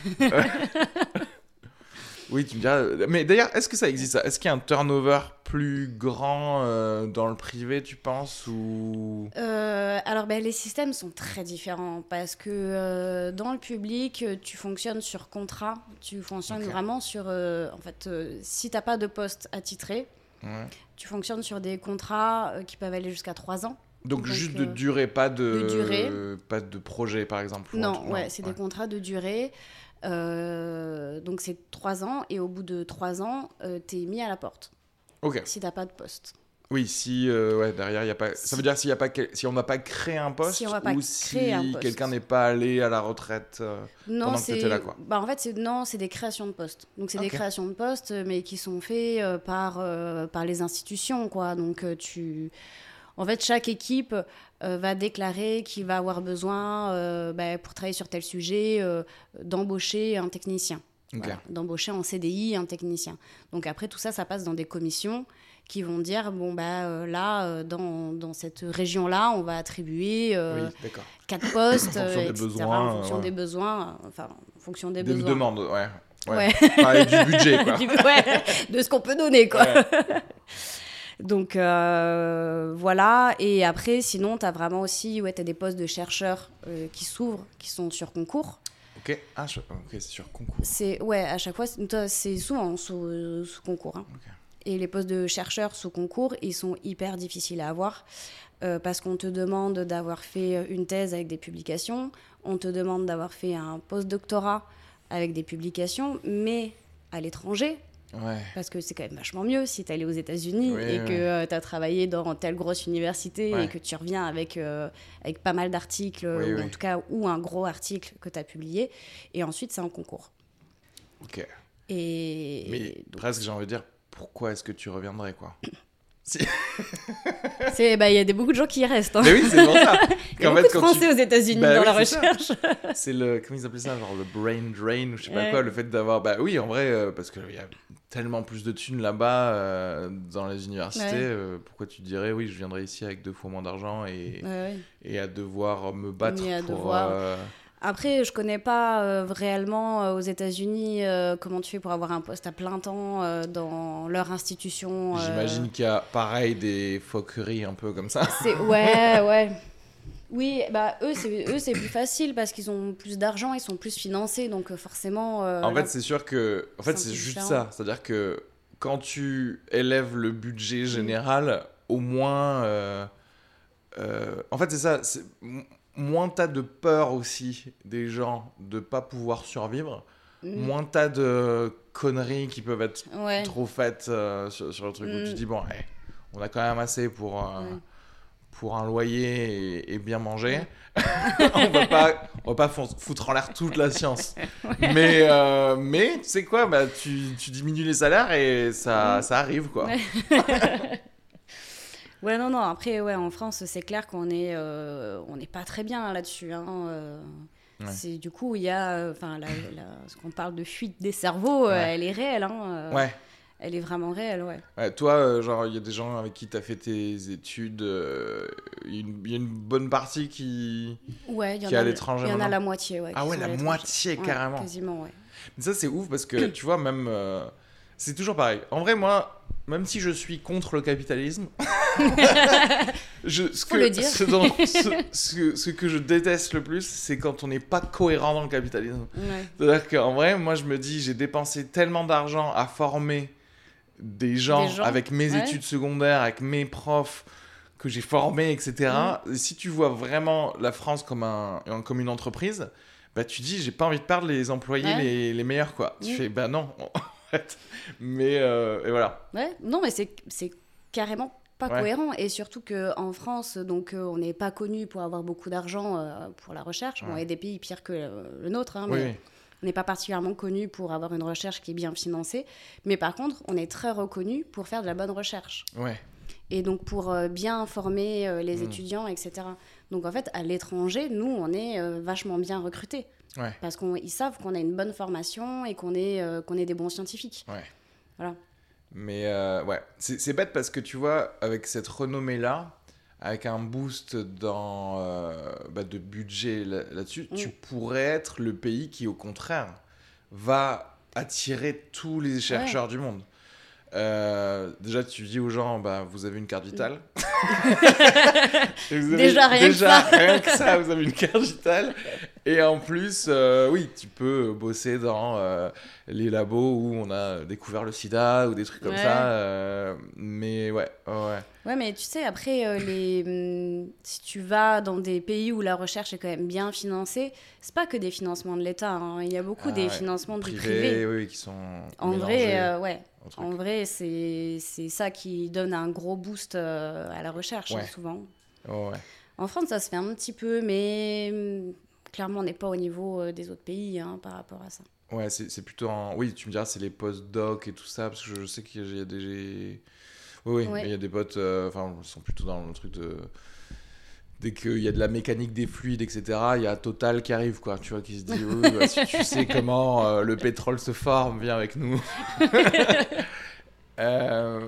Oui, tu me diras. Mais d'ailleurs, est-ce que ça existe ça? Est-ce qu'il y a un turnover plus grand euh, dans le privé, tu penses ou... Euh, alors, ben, les systèmes sont très différents parce que euh, dans le public, tu fonctionnes sur contrat. Tu fonctionnes vraiment sur. en fait, si tu n'as pas de poste attitré, Ouais. tu fonctionnes sur des contrats qui peuvent aller jusqu'à 3 ans. Donc, Donc, juste de durée, pas de, de durée. pas de projet, par exemple. Non, ouais, c'est des contrats de durée. Euh, donc, c'est 3 ans et au bout de 3 ans, tu es mis à la porte Ok. si tu n'as pas de poste. Oui, si euh, ouais, derrière, il y a pas. Ça veut dire s'il y a pas quel- si on n'a pas créé un poste Si ou si quelqu'un n'est pas allé à la retraite. euh, Non, Pendant que là, quoi. bah en fait c'est non, c'est des créations de postes. Donc c'est des créations de postes mais qui sont faits euh, par euh, par les institutions quoi. Donc euh, tu en fait chaque équipe euh, va déclarer qu'il va avoir besoin euh, bah, pour travailler sur tel sujet euh, d'embaucher un technicien. Voilà, d'embaucher en CDI un technicien. Donc après tout ça ça passe dans des commissions qui vont dire bon bah euh, là dans, dans cette région là on va attribuer Oui, quatre postes, En fonction des besoins, en fonction ouais. des besoins, enfin, en fonction des Des besoins. demandes, ouais. Ouais. Ouais. Du budget, quoi. Du- ouais, de ce qu'on peut donner, quoi. Donc, euh, voilà. Et après, sinon, tu as vraiment aussi, ouais, tu as des postes de chercheurs euh, qui s'ouvrent, qui sont sur concours. Ok, ah, je- ok, c'est sur concours. C'est, ouais, à chaque fois, c'est souvent sous, sous concours. hein. Et les postes de chercheurs sous concours, ils sont hyper difficiles à avoir euh, parce qu'on te demande d'avoir fait une thèse avec des publications, on te demande d'avoir fait un post-doctorat avec des publications, mais à l'étranger, Ouais. parce que c'est quand même vachement mieux si tu allé aux États-Unis Oui, et que tu as travaillé dans telle grosse université Ouais. et que tu reviens avec, euh, avec pas mal d'articles, Oui, ou oui. en tout cas, ou un gros article que tu as publié, et ensuite c'est en concours. Ok. Et Mais donc, presque, j'ai envie de dire, pourquoi est-ce que tu reviendrais, quoi? Bah, il y a des, beaucoup de gens qui y restent. hein. Mais oui, c'est pour ça. Il y a beaucoup fait, de Français tu- aux États-Unis Bah dans oui, la recherche. C'est le. Comment ils appelaient ça Genre le brain drain ou je sais pas Ouais. quoi. Le fait d'avoir. Bah oui, en vrai, euh, parce qu'il y a tellement plus de thunes là-bas euh, dans les universités. Ouais. euh, pourquoi tu dirais, oui, je viendrais ici avec deux fois moins d'argent et, Ouais, ouais. et à devoir me battre à pour. devoir- euh, Après, je connais pas réellement aux États-Unis comment tu fais pour avoir un poste à plein temps dans leur institution. J'imagine qu'il y a pareil des foqueries un peu comme ça. Ouais, ouais. Oui, bah eux c'est eux c'est plus facile parce qu'ils ont plus d'argent, ils sont plus financés, donc euh, forcément. euh, en fait, c'est sûr que. En fait, c'est juste différent. ça. C'est-à-dire que quand tu élèves le budget général, au moins. euh, euh, en fait, c'est ça. Moins t'as de peur aussi des gens de pas pouvoir survivre, Mm. moins t'as de conneries qui peuvent être ouais. trop faites sur, sur le truc où tu te dis bon, eh, on a quand même assez pour. Pour un loyer et, et bien manger, on va pas, on va pas foutre en l'air toute la science. Mais, euh, mais tu sais quoi, bah, tu, tu diminues les salaires et ça, ça arrive quoi. Ouais. Ouais, non, non. Après, ouais, en France, c'est clair qu'on est, euh, on n'est pas très bien là-dessus. Hein, euh. Ouais. C'est du coup, il y a, enfin, la- la- ce qu'on parle de fuite des cerveaux, euh, elle est réelle. Hein, euh. Ouais, elle est vraiment réelle, ouais. toi, euh, genre, il y a des gens avec qui tu as fait tes études, euh, il y, a une bonne partie qui, ouais, qui est à l'étranger. Il y en a la moitié, ouais. Ah ouais, la moitié, carrément. quasiment, ouais. Mais ça, c'est ouf parce que, tu vois, même. Euh, c'est toujours pareil. En vrai, moi, même si je suis contre le capitalisme, je, ce, que, le dire. Ce, ce, que je déteste le plus, c'est quand on n'est pas cohérent dans le capitalisme. C'est-à-dire qu'en vrai, moi, je me dis, j'ai dépensé tellement d'argent à former des gens, avec mes études secondaires, avec mes profs que j'ai formés, etc. Mm. Si tu vois vraiment la France comme, un, comme une entreprise, bah tu dis, j'ai pas envie de perdre les employés les, les, meilleurs, quoi. Tu mm. fais, bah non. Mais, euh, et voilà. Ouais, non, mais c'est carrément pas cohérent et surtout que en France donc euh, on n'est pas connu pour avoir beaucoup d'argent euh, pour la recherche bon il y a des pays pires que le, nôtre hein, mais on n'est pas particulièrement connu pour avoir une recherche qui est bien financée, mais par contre, on est très reconnu pour faire de la bonne recherche. Ouais. Et donc pour euh, bien former euh, les mmh. étudiants, etc. Donc en fait, à l'étranger, nous, on est euh, vachement bien recrutés. Ouais. Parce qu'ils savent qu'on a une bonne formation et qu'on est, qu'on est des bons scientifiques. Ouais. Voilà. Mais ouais, c'est bête parce que tu vois, avec cette renommée-là, avec un boost dans, euh, bah, de budget là-dessus, tu mm. pourrais être le pays qui, au contraire, va attirer tous les chercheurs du monde. Euh, déjà, tu dis aux gens, bah, vous avez une carte vitale. déjà, rien, que ça. rien que ça, vous avez une carte vitale. Et en plus, euh, oui, tu peux bosser dans euh, les labos où on a découvert le sida ou des trucs comme ça. mais ouais, ouais. Ouais, mais tu sais, après, les... Hmm, si tu vas dans des pays où la recherche est quand même bien financée, c'est pas que des financements de l'État. Hein. Il y a beaucoup ah des financements du privé. Oui, qui sont. En vrai, ouais. En vrai, c'est ça qui donne un gros boost euh, à la recherche, hein, souvent. En France, ça se fait un petit peu, mais hum, clairement, on n'est pas au niveau euh, des autres pays hein, par rapport à ça. Ouais, c'est plutôt en... Oui, tu me diras, c'est les post-doc et tout ça, parce que je sais qu'il y a des... Oui, oui, il y a des potes, euh, enfin, ils sont plutôt dans le truc de dès qu'il y a de la mécanique des fluides, etc., il y a Total qui arrive, quoi, tu vois, qui se dit, oui, bah, si tu sais comment euh, le pétrole se forme, viens avec nous. euh...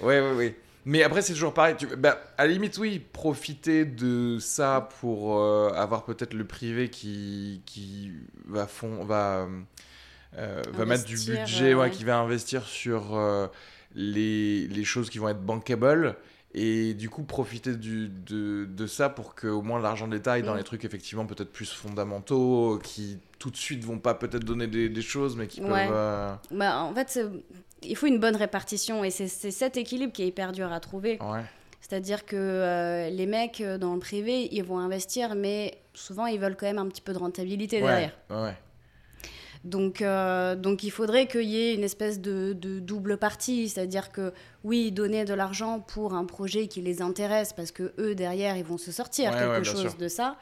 Ouais, ouais, ouais. Mais après, c'est toujours pareil. Tu... Bah, à la limite, oui, profiter de ça pour euh, avoir peut-être le privé qui, qui va, fond... va, euh, va mettre du budget, ouais, qui va investir sur les, les choses qui vont être bankable et du coup profiter du, de, de, ça pour que au moins l'argent de l'État aille dans mm. les trucs effectivement peut-être plus fondamentaux qui tout de suite vont pas peut-être donner des, des, choses mais qui peuvent euh, bah, en fait il faut une bonne répartition et c'est cet équilibre qui est hyper dur à trouver ouais. c'est-à-dire que euh, les mecs euh, dans le privé ils vont investir mais souvent ils veulent quand même un petit peu de rentabilité derrière ouais. Donc, euh, donc il faudrait qu'il y ait une espèce de, double partie, c'est-à-dire que oui, donner de l'argent pour un projet qui les intéresse, parce que eux derrière ils vont se sortir quelque chose de ça,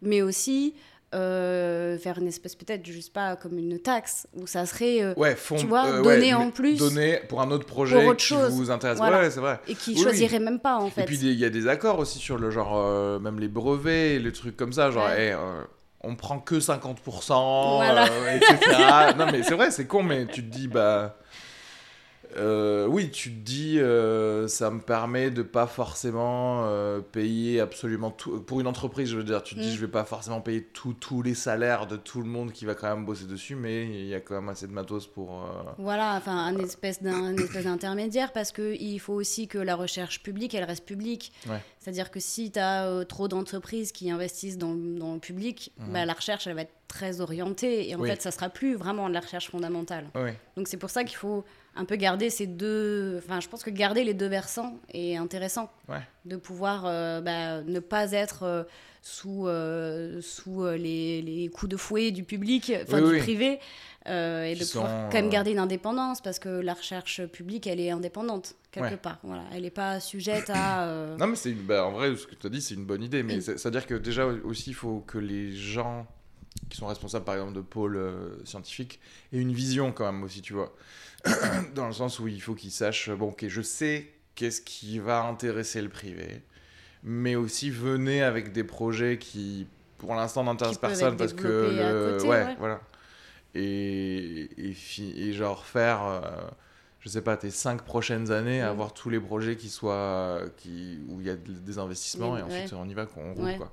mais aussi euh, faire une espèce peut-être, je sais pas, comme une taxe, où ça serait, euh, ouais, tu vois, donner en plus. Donner pour un autre projet autre qui chose. vous intéresse. Ouais, c'est vrai. Et qui choisirait même pas, en fait. Et puis il y a des accords aussi sur le genre, même les brevets, les trucs comme ça, genre, on prend que 50%, euh, etc. non, mais c'est vrai, c'est con, mais tu te dis, bah. Euh, oui, tu te dis, euh, ça me permet de pas forcément euh, payer absolument tout. Pour une entreprise, je veux dire, tu te dis, mm. je vais pas forcément payer tous les salaires de tout le monde qui va quand même bosser dessus, mais il y a quand même assez de matos pour. Voilà, enfin, un espèce d'intermédiaire, parce qu'il faut aussi que la recherche publique, elle reste publique. C'est-à-dire que si tu as trop d'entreprises qui investissent dans, dans le public, mm. bah, la recherche, elle va être très orientée, et en fait, ça sera plus vraiment de la recherche fondamentale. Donc c'est pour ça qu'il faut un peu garder ces deux. Enfin, je pense que garder les deux versants est intéressant. De pouvoir euh, bah, ne pas être euh, sous, euh, sous les, les, coups de fouet du public, enfin du privé, et de pouvoir quand même garder une indépendance parce que la recherche publique, elle est indépendante quelque part. Voilà, elle n'est pas sujette à. Non, mais c'est bah, en vrai, ce que tu as dit, c'est une bonne idée, mais c'est-à-dire que déjà aussi, il faut que les gens qui sont responsables, par exemple, de pôles scientifiques aient une vision quand même aussi, tu vois. dans le sens où il faut qu'ils sachent, bon, ok, je sais qu'est-ce qui va intéresser le privé, mais aussi venez avec des projets qui, pour l'instant, n'intéressent personne parce que, le... ouais, voilà. Et, et, et, genre faire, euh, je sais pas, tes cinq prochaines années à Mm. avoir tous les projets qui soient, qui, où il y a de- des investissements Oui, et ensuite ouais. on y va, on roule Ouais. quoi.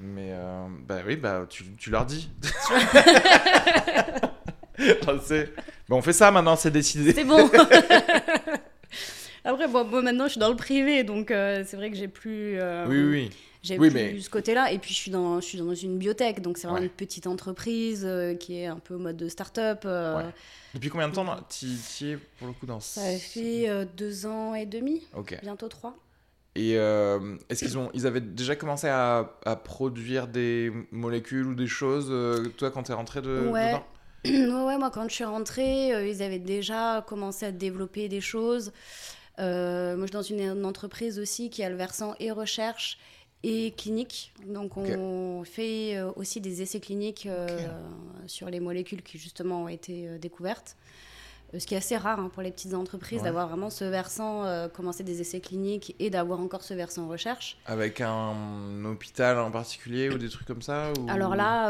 Mais euh, bah oui, bah tu, tu leur dis. On fait ça maintenant, c'est décidé. C'est bon. Après, bon, moi maintenant je suis dans le privé, donc euh, c'est vrai que j'ai plus, euh, Oui, oui, j'ai Oui, plus mais- ce côté-là. Et puis je suis dans, je suis dans une biotech, donc c'est vraiment Ouais. une petite entreprise euh, qui est un peu au mode de start-up. Ouais. Depuis combien de temps tu y es pour le coup dans Ça fait euh, deux ans et demi, Ok. bientôt trois. Et euh, est-ce qu'ils ont, ils avaient déjà commencé à, à produire des molécules ou des choses, toi, quand tu es rentré de, Ouais. dedans? ouais, ouais, moi quand je suis rentrée, euh, ils avaient déjà commencé à développer des choses. Euh, moi je suis dans une, une entreprise aussi qui a le versant et recherche et clinique. Donc on fait euh, aussi des essais cliniques sur les molécules qui justement ont été découvertes. Ce qui est assez rare hein, pour les petites entreprises Ouais. d'avoir vraiment ce versant, commencer des essais cliniques et d'avoir encore ce versant recherche. Avec un hôpital en particulier ou des trucs comme ça ou... Alors là,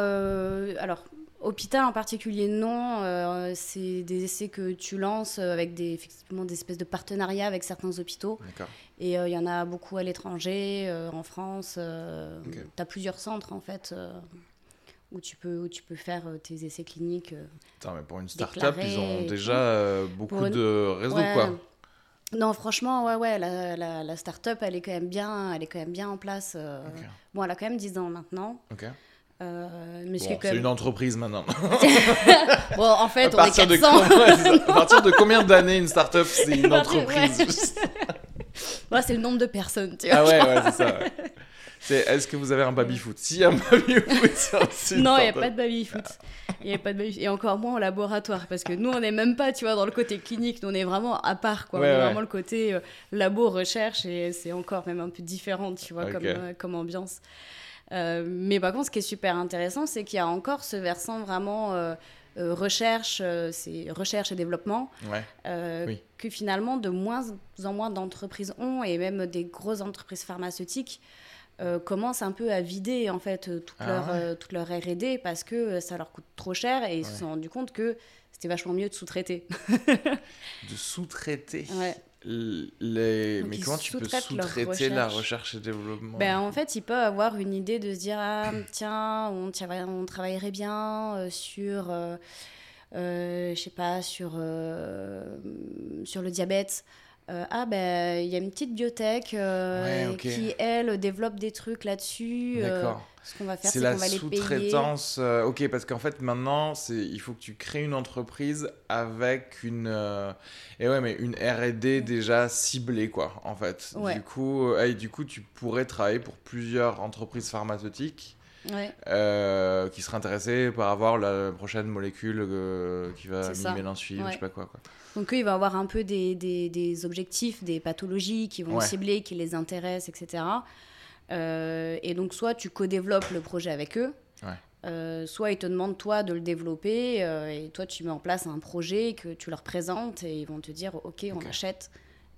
alors hôpital en particulier non, euh, c'est des essais que tu lances avec des effectivement des espèces de partenariats avec certains hôpitaux et euh, il y en a beaucoup à l'étranger, euh, en France. euh, Ok. Tu as plusieurs centres en fait où tu peux où tu peux faire tes essais cliniques. Putain, mais pour une start-up, ils ont déjà beaucoup une- de réseaux, Ouais. quoi. Non, franchement, ouais, ouais, la, la, la start-up, elle est quand même bien, elle est quand même bien en place. Bon, elle a quand même 10 ans maintenant. Ok. Euh, mais Bon, c'est même... une entreprise maintenant. Bon, en fait, à, on est partir de 400. com- ouais, c'est ça. À partir de combien d'années une start-up, c'est une entreprise Ouais, c'est le nombre de personnes, tu vois. Ah ouais, ouais, c'est ça. ouais. C'est, est-ce que vous avez un baby-foot a un baby-foot, Non, il n'y a pas de baby-foot. Il a pas de baby Et encore moins en laboratoire, parce que nous, on n'est même pas, tu vois, dans le côté clinique. Nous, on est vraiment à part, quoi. Ouais, on est ouais. vraiment le côté euh, labo, recherche, et c'est encore même un peu différent, tu vois, comme, euh, comme ambiance. Euh, mais par contre, ce qui est super intéressant, c'est qu'il y a encore ce versant vraiment euh, euh, recherche, c'est recherche et développement, Ouais. euh, Oui. que finalement de moins en moins d'entreprises ont, et même des grosses entreprises pharmaceutiques euh, commencent un peu à vider en fait toute, Ah leur, ouais. euh, toute leur R&D parce que ça leur coûte trop cher et ils Ouais. se sont rendus compte que c'était vachement mieux de sous-traiter. De sous-traiter. Les... Donc, Mais comment tu peux sous-traiter la recherche. et développement? Ben, en fait, ils peuvent avoir une idée de se dire ah, tiens, on, travaillerait bien euh, sur, euh, euh, je sais pas, sur, sur le diabète. Euh, ah, ben, il y a une petite biotech euh, Ouais, qui, elle, développe des trucs là-dessus. euh, D'accord. ce qu'on va faire, C'est c'est la qu'on va les payer. sous-traitance. euh, ok, parce qu'en fait, maintenant, c'est il faut que tu crées une entreprise avec une. Et ouais, mais une R&D déjà ciblée, quoi, en fait. Ouais. Du coup, et du coup, tu pourrais travailler pour plusieurs entreprises pharmaceutiques Ouais. euh, qui seraient intéressées par avoir la prochaine molécule euh, qui va mimer l'insuline, je Ouais. sais pas quoi. quoi. Donc, eux, ils vont avoir un peu des, des, des objectifs, des pathologies qui vont Ouais. cibler, qui les intéressent, etc. Euh, et donc, soit tu co-développes le projet avec eux, euh, soit ils te demandent, toi, de le développer, euh, et toi, tu mets en place un projet que tu leur présentes, et ils vont te dire, OK, on Ok. achète.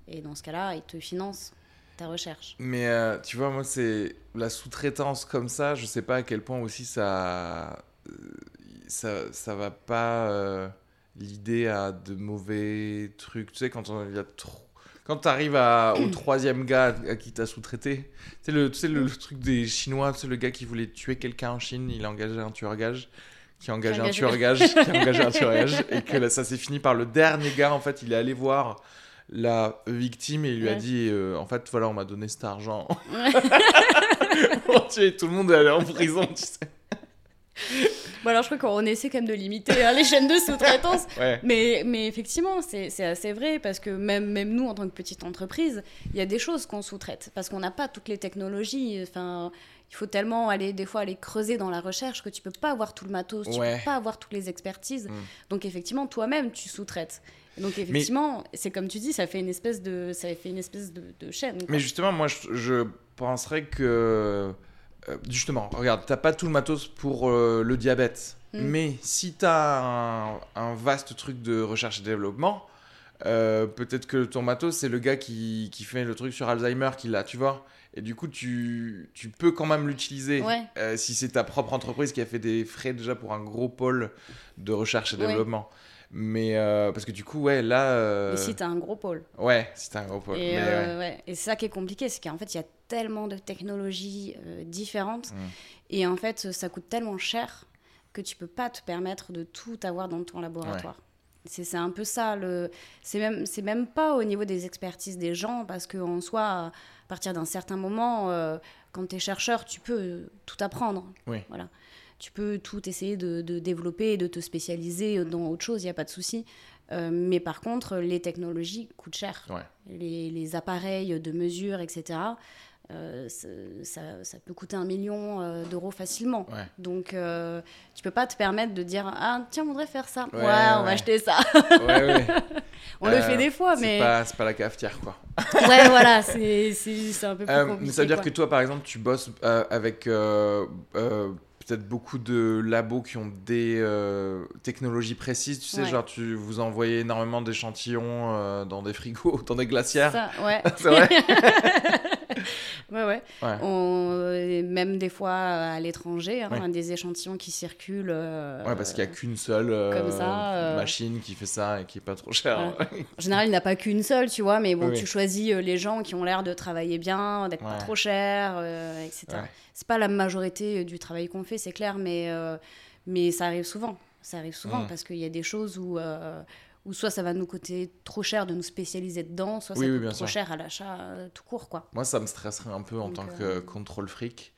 Et dans ce cas-là, ils te financent ta recherche. Mais euh, tu vois, moi, c'est la sous-traitance comme ça, je sais pas à quel point aussi ça. euh, Ça, ça va pas euh, l'idée à de mauvais trucs. Tu sais, quand on- il y a trop. Quand tu arrives au troisième gars à qui t'as sous-traité, tu sais, le, tu sais le, le truc des Chinois, tu sais, le gars qui voulait tuer quelqu'un en Chine, il a engagé un tueur-gage, qui a engagé un tueur-gage, qui a engagé un tueur-gage, et que là, ça s'est fini par le dernier gars, en fait, il est allé voir la victime et il lui a dit euh, en fait voilà on m'a donné cet argent tout le monde est allé en prison tu sais Bon, alors, je crois qu'on essaie quand même de limiter hein, les chaînes de sous-traitance. ouais Mais, mais effectivement, c'est assez vrai parce que même, même nous, en tant que petite entreprise, il y a des choses qu'on sous-traite parce qu'on n'a pas toutes les technologies. Enfin, il faut tellement aller, des fois, aller creuser dans la recherche que tu peux pas avoir tout le matos, tu Ouais. peux pas avoir toutes les expertises. Mm. Donc, effectivement, toi-même, tu sous-traites. Donc, effectivement, c'est comme tu dis, ça fait une espèce de, ça fait une espèce de, de chaîne. quoi. mais justement moi je, je penserais que euh, justement regarde t'as pas tout le matos pour euh, le diabète Mm. mais si t'as un, un vaste truc de recherche et développement euh, peut-être que ton matos c'est le gars qui, qui fait le truc sur Alzheimer qui l'a tu vois et du coup tu, tu peux quand même l'utiliser Ouais. Euh, si c'est ta propre entreprise qui a fait des frais déjà pour un gros pôle de recherche et Ouais. développement. Mais euh, parce que du coup, ouais, là. euh, Et si t'as un gros pôle. Ouais, si t'as un gros pôle. Et, mais euh, ouais. ouais. Et c'est ça qui est compliqué, c'est qu'en fait, il y a tellement de technologies euh, différentes. Mm. Et en fait, ça coûte tellement cher que tu peux pas te permettre de tout avoir dans ton laboratoire. C'est c'est un peu ça. Le... C'est même, c'est même pas au niveau des expertises des gens, parce qu'en soi, à partir d'un certain moment, quand tu es chercheur, tu peux tout apprendre. Oui. Voilà. Tu peux tout essayer de, de développer, de te spécialiser dans autre chose, il n'y a pas de souci. Euh, mais par contre, les technologies coûtent cher. Ouais. Les, les appareils de mesure, etc., euh, ça, ça peut coûter un million euh, d'euros facilement. Ouais. Donc, tu peux pas te permettre de dire Ah, tiens, on voudrait faire ça. Ouais, Ouais, on va acheter ça. On le fait des fois, mais. Pas, c'est pas la cafetière, quoi. Ouais, voilà, c'est un peu plus compliqué. mais ça veut dire quoi. que toi, par exemple, tu bosses avec peut-être beaucoup de labos qui ont des euh, technologies précises. Tu sais, Ouais. genre, tu vous envoyez énormément d'échantillons euh, dans des frigos, dans des glacières. Ça, ouais. C'est vrai Ouais, ouais. Ouais. On, euh, même des fois euh, à l'étranger, hein, Ouais. des échantillons qui circulent. euh, Ouais, parce qu'il n'y a qu'une seule euh, comme ça, euh, machine qui fait ça et qui est pas trop chère. En général, il n'y a pas qu'une seule, tu vois, mais bon, Oui, tu choisis les gens qui ont l'air de travailler bien, d'être pas trop chers, etc. C'est pas la majorité du travail qu'on fait, c'est clair, mais, mais ça arrive souvent. Ça arrive souvent Mm. parce qu'il y a des choses où, où soit ça va nous coûter trop cher de nous spécialiser dedans, soit Oui, ça oui, coûte trop sûr. cher à l'achat euh, tout court, quoi. Moi, ça me stresserait un peu en Donc, tant que euh, contrôle fric.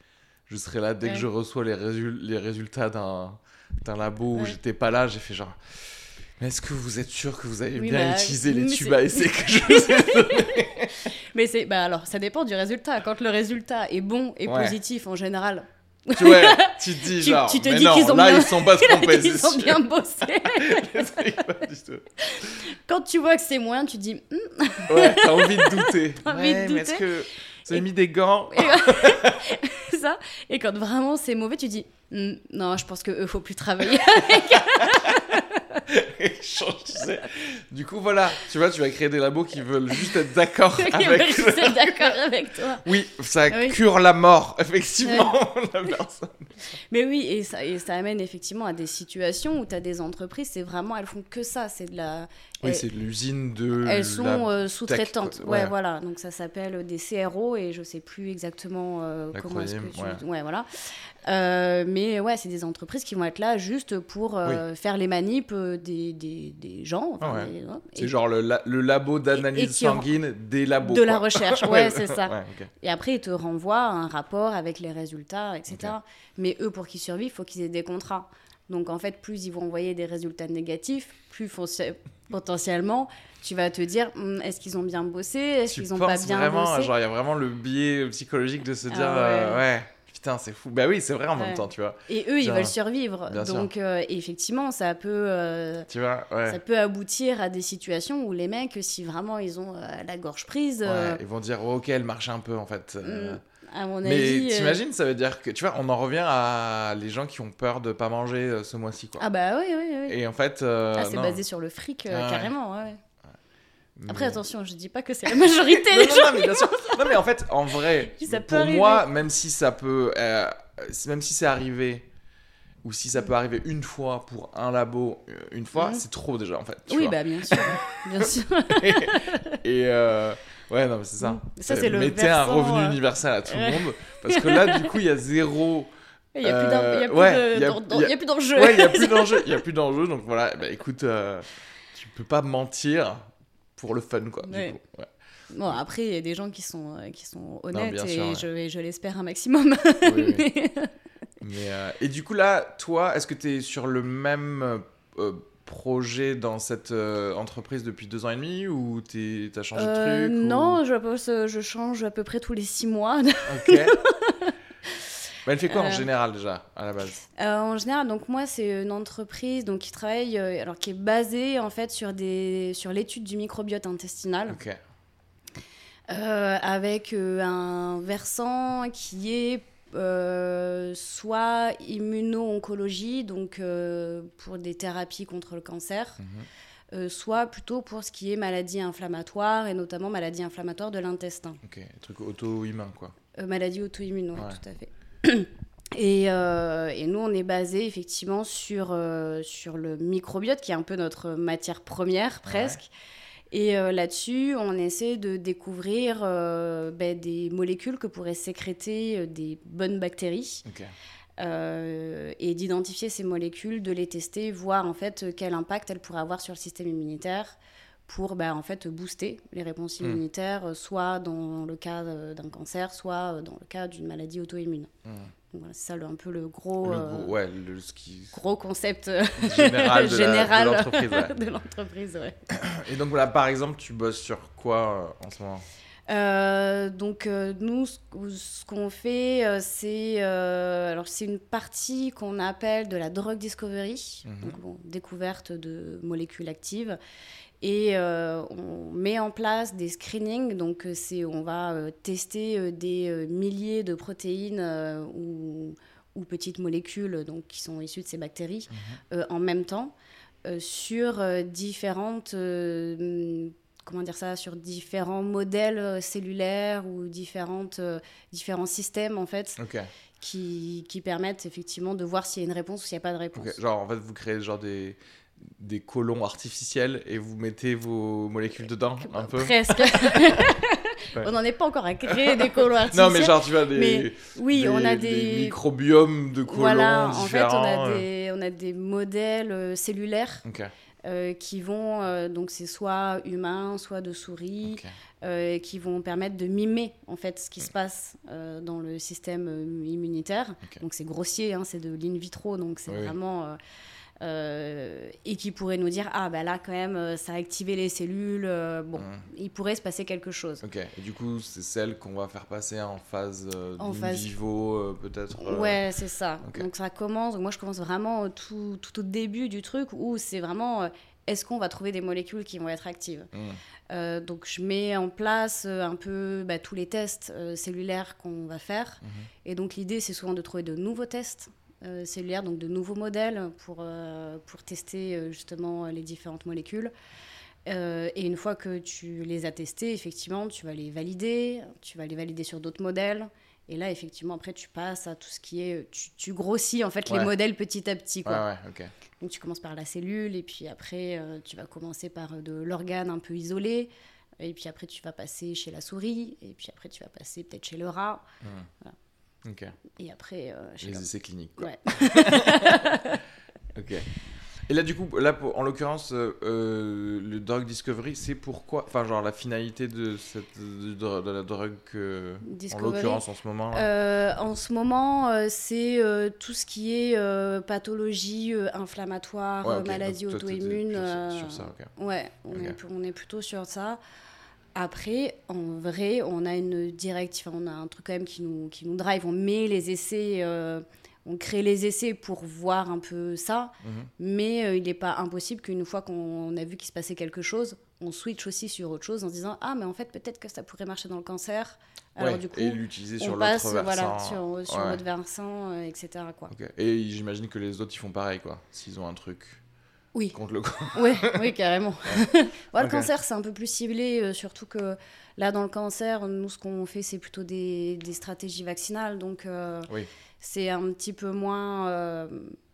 Je serais là dès que je reçois les, résul- les résultats d'un labo où Ouais. j'étais pas là, j'ai fait genre. Mais est-ce que vous êtes sûr que vous avez Oui, bien bah, utilisé les tubes c'est- à essai que je vous ai Mais c'est, bah alors, ça dépend du résultat. Quand le résultat est bon et Ouais. positif en général, Tu vois, tu te dis Tu- genre. tu te mais dis non, qu'ils ont là bien- ils sont pas trompés, ils ont bien bossé. Pas du tout. Quand tu vois que c'est moyen, tu te dis, Hum, Ouais, t'as envie de douter. T'as envie de Ouais, mais est-ce douter. que vous avez Et- mis des gants ça. Et quand vraiment c'est mauvais, tu dis Hmm, non, je pense que eux faut plus travailler. Sais. Du coup, voilà, tu vois, tu vas créer des labos qui veulent juste être d'accord avec. d'accord avec toi. Oui, ça Oui. cure la mort, effectivement, la personne. Mais oui, et ça, et ça amène effectivement à des situations où tu as des entreprises, c'est vraiment, elles font que ça. C'est de la. Oui, elles- c'est l'usine de. Elles sont euh, sous-traitantes. ouais. Ouais. voilà. Donc ça s'appelle des CRO et je sais plus exactement euh, comment est-ce que tu. ouais. voilà. Euh, mais ouais, c'est des entreprises qui vont être là juste pour euh, faire les manips euh, des, des, des gens. enfin, Ah ouais. C'est genre le, la- le labo d'analyse sanguine des labos. de la recherche. Ouais, c'est ça. Ouais. Et après, ils te renvoient un rapport avec les résultats, etc. Mais eux, pour qu'ils survivent, il faut qu'ils aient des contrats. Donc, en fait, plus ils vont envoyer des résultats négatifs, plus potentiellement, tu vas te dire Hum, est-ce qu'ils ont bien bossé? Est-ce qu'ils ont penses pas bien vraiment, bossé? genre, il y a vraiment le biais psychologique de se Ah dire, euh, ouais. Putain, c'est fou. Bah oui, c'est vrai en même temps, tu vois. Et eux, ils veulent survivre. bien. Donc, euh, effectivement, ça peut, euh, Tu vois, ouais. ça peut aboutir à des situations où les mecs, si vraiment ils ont euh, la gorge prise, Ouais, ils vont dire, oh, ok, elle marche un peu en fait. Hum, à mon Mais avis. euh, t'imagines, ça veut dire que, tu vois, on en revient à les gens qui ont peur de pas manger euh, ce mois-ci, quoi. Ah, bah oui, oui, oui. Et en fait, euh, Ah, c'est basé sur le fric, Ah ouais. carrément, ouais. Après, Mais- attention, je dis pas que c'est la majorité des non, gens. non, mais bien sûr. Non, mais en fait, en vrai, pour arriver. moi, même si ça peut, euh, même si c'est arrivé, ou si ça peut arriver une fois pour un labo, euh, une fois, Mhm. c'est trop déjà, en fait. tu Oui, vois. bah bien sûr, bien sûr. Et euh, ouais, non, mais c'est ça. Mm. Ça, c'est Mettez un revenu euh, universel à tout le monde, parce que là, du coup, il y a zéro. Il y a plus d'enjeu. Ouais, il y a plus d'enjeu, il a plus d'enjeu, donc voilà. Bah écoute, tu peux pas mentir pour le fun, quoi. du Ouais. coup. Ouais. Bon, après, il y a des gens qui sont, euh, qui sont honnêtes et sûr, ouais. je, et je l'espère un maximum. Oui, oui. Mais, euh, et du coup, là, toi, est-ce que tu es sur le même euh, projet dans cette euh, entreprise depuis deux ans et demi ou tu as changé Euh, de truc ou- Non, je, pense, euh, je change à peu près tous les six mois. Ok. Bah, elle fait quoi en Euh, général déjà, à la base? Euh, en général, donc moi, c'est une entreprise donc, qui travaille, euh, alors qui est basée en fait sur, des, sur l'étude du microbiote intestinal. Ok. Avec un versant qui est soit immuno-oncologie, donc pour des thérapies contre le cancer, Mhm. soit plutôt pour ce qui est maladie inflammatoire et notamment maladie inflammatoire de l'intestin, Ok, truc auto-humain, quoi. Maladie auto-immune, Ouais. tout à fait. Et, et, nous, on est basé effectivement sur, sur le microbiote, qui est un peu notre matière première presque. Et là-dessus, on essaie de découvrir ben, des molécules que pourraient sécréter des bonnes bactéries. Euh, et d'identifier ces molécules, de les tester, voir en fait quel impact elles pourraient avoir sur le système immunitaire pour bah, en fait booster les réponses hmm. immunitaires, soit dans le cas d'un cancer, soit dans le cas d'une maladie auto-immune. Hmm. c'est ça un peu le gros, le euh, ouais, le, gros concept général de l'entreprise. Ouais. Et donc voilà, par exemple, tu bosses sur quoi euh, en ce moment? Euh, donc euh, nous, ce, qu'on fait, euh, c'est alors c'est une partie qu'on appelle de la drug discovery, mhm. donc, découverte de molécules actives, et on met en place des screenings. Donc c'est on va tester des milliers de protéines ou, ou, petites molécules donc qui sont issues de ces bactéries mhm. en même temps. sur différentes comment dire ça, sur différents modèles euh, cellulaires ou différentes, euh, différents systèmes en fait. Qui, qui, permettent effectivement de voir s'il y a une réponse ou s'il n'y a pas de réponse. Genre en fait vous créez genre des, des colons artificiels et vous mettez vos molécules dedans un peu Presque. On n'en est pas encore à créer des colons artificiels. Non, mais genre, tu vois, des, oui, on a des... microbiomes de colons voilà, en fait, on a, euh. des, on a des modèles cellulaires euh, qui vont, euh, donc c'est soit humain, soit de souris, euh, qui vont permettre de mimer en fait ce qui se passe dans le système immunitaire. Donc c'est grossier, hein, c'est de l'in vitro, donc c'est vraiment euh, et qui pourrait nous dire ah bah là quand même euh, ça a activé les cellules euh, bon mmh. il pourrait se passer quelque chose ok et du coup c'est celle qu'on va faire passer en phase en phase vivo peut-être ouais c'est ça donc ça commence moi je commence vraiment tout, tout, au début du truc où c'est vraiment est-ce qu'on va trouver des molécules qui vont être actives? Mmh. donc je mets en place un peu bah, tous les tests cellulaires qu'on va faire mmh. et donc l'idée c'est souvent de trouver de nouveaux tests euh, cellulaires, donc de nouveaux modèles pour, euh, pour tester euh, justement les différentes molécules. et une fois que tu les as testés, effectivement, tu vas les valider, tu vas les valider sur d'autres modèles. Et là, effectivement, après, tu passes à tout ce qui est. Tu, grossis en fait les modèles petit à petit. Quoi. Donc, tu commences par la cellule, et puis après, tu vas commencer par de l'organe un peu isolé. Et puis après, tu vas passer chez la souris, et puis après, tu vas passer peut-être chez le rat. Mmh. Voilà. Et après. Euh, Les essais cliniques. Ouais. ok. Et là, du coup, là, en l'occurrence, euh, euh, le drug discovery, c'est pourquoi Enfin, genre la finalité de, cette, de, la drogue, en l'occurrence en ce moment En ce moment, c'est tout ce qui est pathologie inflammatoire, maladie auto-immune. Sur, ça, ok. Ouais, on, Est, on est plutôt sur ça. Après, en vrai, on a une directive, on a un truc quand même qui nous, qui nous drive. On met les essais, euh, on crée les essais pour voir un peu ça, mhm. mais euh, il n'est pas impossible qu'une fois qu'on a vu qu'il se passait quelque chose, on switch aussi sur autre chose en se disant ah mais en fait peut-être que ça pourrait marcher dans le cancer. Alors du coup, et l'utiliser sur l'autre versant. Voilà, sur, sur l'autre versant, euh, etc. Quoi. Et j'imagine que les autres ils font pareil quoi, s'ils ont un truc. Oui. Contre le oui, oui, carrément. Le cancer, c'est un peu plus ciblé, euh, surtout que là, dans le cancer, nous, ce qu'on fait, c'est plutôt des, des, stratégies vaccinales. Donc, euh, c'est un petit peu moins. Euh,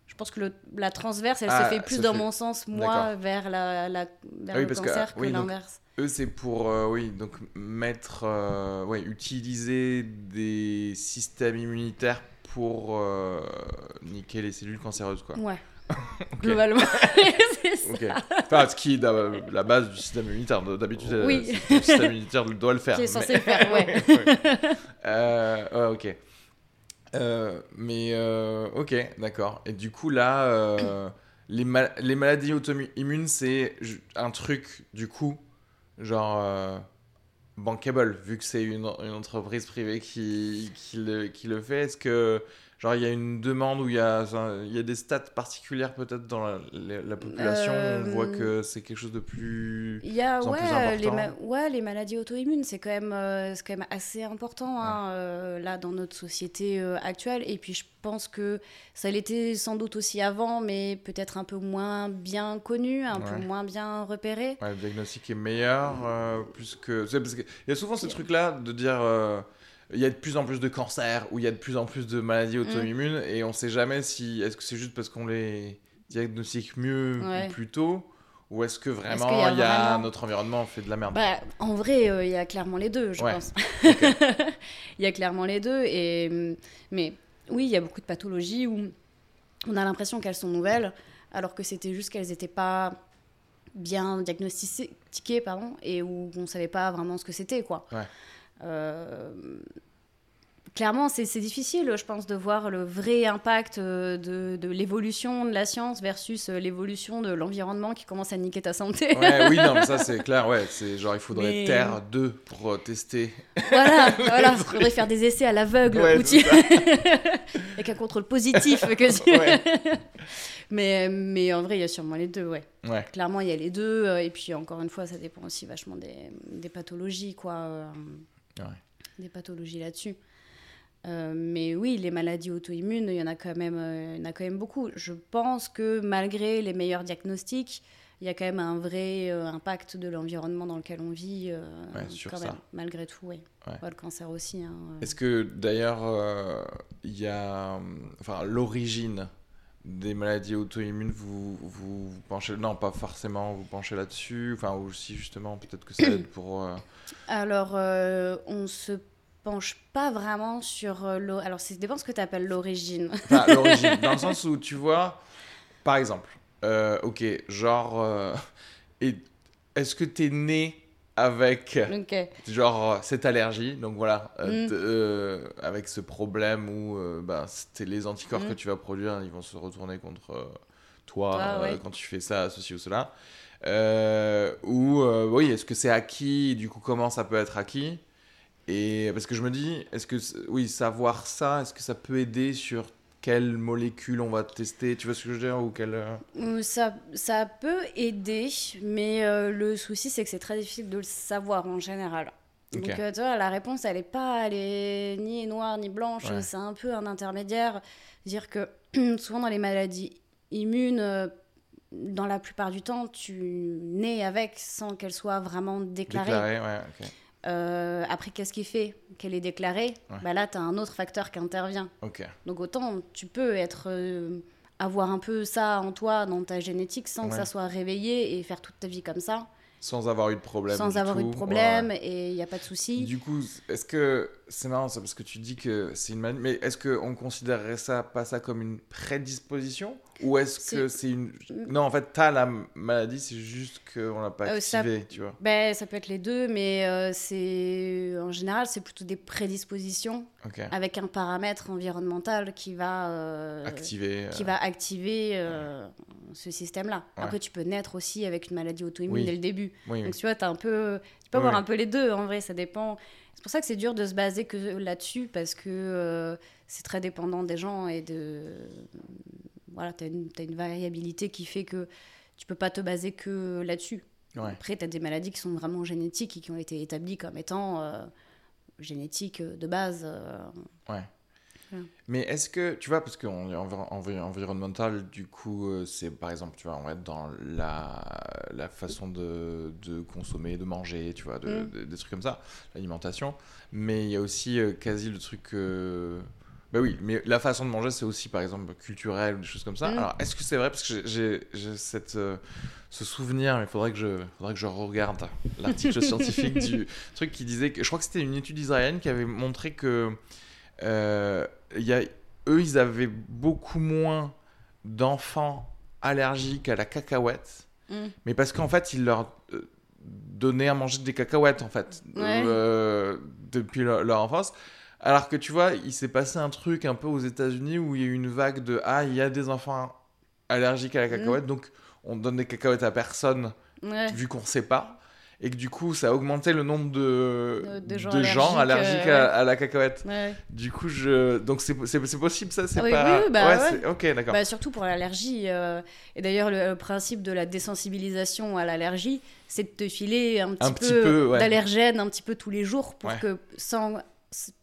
je pense que le, la transverse, elle se ah, fait plus dans mon sens, moi, vers, la, la vers ah le cancer que, l'inverse. Eux, c'est pour, oui, donc mettre, ouais, utiliser des systèmes immunitaires pour niquer les cellules cancéreuses, quoi. Ouais. Globalement, c'est ça. Enfin, ce qui est la base du système immunitaire. D'habitude, le système immunitaire doit le faire. Qui est censé le faire, ouais. euh, ok. Euh, mais euh, ok, d'accord. Et du coup, là, euh, les, les, maladies auto-immunes, c'est un truc, du coup, genre bankable, vu que c'est une, une, entreprise privée qui, qui, le, qui le fait. Est-ce que Genre, il y a une demande où il y a, il y a des stats particulières peut-être dans la, population. On voit euh, que c'est quelque chose de plus. Il y a, ouais, les ouais, les maladies auto-immunes, c'est quand, même, euh, quand même assez important hein, euh, là dans notre société actuelle. Et puis, je pense que ça l'était sans doute aussi avant, mais peut-être un peu moins bien connu, un peu moins bien repéré. le diagnostic est meilleur, plus que. Parce qu'il y a souvent ce truc-là de dire il y a de plus en plus de cancers ou il y a de plus en plus de maladies auto-immunes et on sait jamais si est-ce que c'est juste parce qu'on les diagnostique mieux ou plus tôt ou est-ce que vraiment il y a, notre environnement fait de la merde? Bah, En vrai, euh, il y a clairement les deux, je pense. Il y a clairement les deux et mais oui, il y a beaucoup de pathologies où on a l'impression qu'elles sont nouvelles alors que c'était juste qu'elles n'étaient pas bien diagnostiquées pardon et où on savait pas vraiment ce que c'était quoi. Ouais. Euh, clairement, c'est difficile, je pense, de voir le vrai impact euh, de, l'évolution de la science versus euh, l'évolution de l'environnement qui commence à niquer ta santé. oui, non, mais ça c'est clair, ouais. C'est genre, il faudrait Terre 2 pour tester. Voilà, voilà. Il faudrait faire des essais à l'aveugle, avec un contrôle positif. que mais, mais en vrai, il y a sûrement les deux, ouais. ouais. Clairement, il y a les deux. Et puis, encore une fois, ça dépend aussi vachement des, des pathologies, quoi des pathologies là-dessus. Euh, mais oui, les maladies auto-immunes, il y en a quand même, euh, il y en a quand même beaucoup. Je pense que malgré les meilleurs diagnostics, il y a quand même un vrai euh, impact de l'environnement dans lequel on vit, quand même, malgré tout, oui. le cancer aussi. Hein, Est-ce que d'ailleurs, il y a, enfin, l'origine des maladies auto-immunes, vous, vous, penchez, non, pas forcément, vous penchez là-dessus, enfin, ou si justement, peut-être que ça aide pour. Alors, on se penche pas vraiment sur euh, l'origine. Alors, ça dépend ce que tu appelles l'origine. Enfin, l'origine, dans le sens où tu vois, par exemple, euh, ok, genre, euh, est-ce que tu es né avec genre cette allergie. Donc voilà mm. avec ce problème où ben, les anticorps que mm. tu vas produire ils vont se retourner contre toi quand tu fais ça ceci ou cela. Ou oui est-ce que c'est acquis du coup comment ça peut être acquis? Et parce que je me dis, est-ce que, oui, savoir ça, est-ce que ça peut aider sur quelle molécule on va tester Tu vois ce que je veux dire ou quelle... Euh, euh, ça, ça peut aider, mais euh, le souci, c'est que c'est très difficile de le savoir en général. Donc, tu vois, la réponse, elle n'est pas elle est ni noire ni blanche, c'est un peu un intermédiaire. Dire que souvent dans les maladies immunes, dans la plupart du temps, tu nais avec sans qu'elle soit vraiment déclarée. Déclarée, ouais, ok. Euh, après, qu'est-ce qui fait qu'elle est déclarée bah Là, tu as un autre facteur qui intervient. Donc autant tu peux être, euh, avoir un peu ça en toi, dans ta génétique, sans que ça soit réveillé et faire toute ta vie comme ça. Sans avoir eu de problème. Sans avoir eu de problème et il n'y a pas de souci. Du coup, est-ce que c'est marrant ça parce que tu dis que c'est une maladie, mais est-ce qu'on considérerait ça pas ça comme une prédisposition ou est-ce que c'est une non en fait t'as la maladie c'est juste qu'on l'a pas euh, activé tu vois. Ben ça peut être les deux mais euh, c'est en général c'est plutôt des prédispositions avec un paramètre environnemental qui va euh, activer qui va activer ce système-là. Après, tu peux naître aussi avec une maladie auto-immune dès le début. Donc, tu vois, as un peu, tu peux avoir un peu les deux, en vrai, ça dépend. C'est pour ça que c'est dur de se baser que là-dessus, parce que euh, c'est très dépendant des gens et de... Voilà, tu as, une variabilité qui fait que tu peux pas te baser que là-dessus. Après, tu as des maladies qui sont vraiment génétiques et qui ont été établies comme étant euh, génétiques de base. Euh, ouais. Mais est-ce que, tu vois, parce est environnemental, du coup, euh, c'est par exemple, tu vois, on va être dans la, la façon de, de consommer, de manger, tu vois, de, mm. des trucs comme ça, l'alimentation. Mais il y a aussi euh, quasi le truc. Euh... Bah oui, mais la façon de manger, c'est aussi par exemple culturel ou des choses comme ça. Mm. Alors, est-ce que c'est vrai? Parce que j'ai cette, euh, ce souvenir, il faudrait que je, faudrait que je regarde l'article scientifique du truc qui disait que. Je crois que c'était une étude israélienne qui avait montré que euh, y a, eux, ils avaient beaucoup moins d'enfants allergiques à la cacahuète, mm. mais parce qu'en fait, ils leur euh, donnaient à manger des cacahuètes, en fait, euh, depuis leur, enfance. Alors que tu vois, il s'est passé un truc un peu aux États-Unis où il y a eu une vague de Ah, il y a des enfants allergiques à la cacahuète, mm. donc on donne des cacahuètes à personne, vu qu'on ne sait pas et que du coup ça a augmenté le nombre de, de, gens, allergiques, euh, à, la cacahuète. Du coup, je... donc c'est possible ça c'est oui, pas... oui, bah, ouais, ok, d'accord. Bah, surtout pour l'allergie. Euh, et d'ailleurs, le, principe de la désensibilisation à l'allergie, c'est de te filer un petit, peu, d'allergènes un petit peu tous les jours pour que sans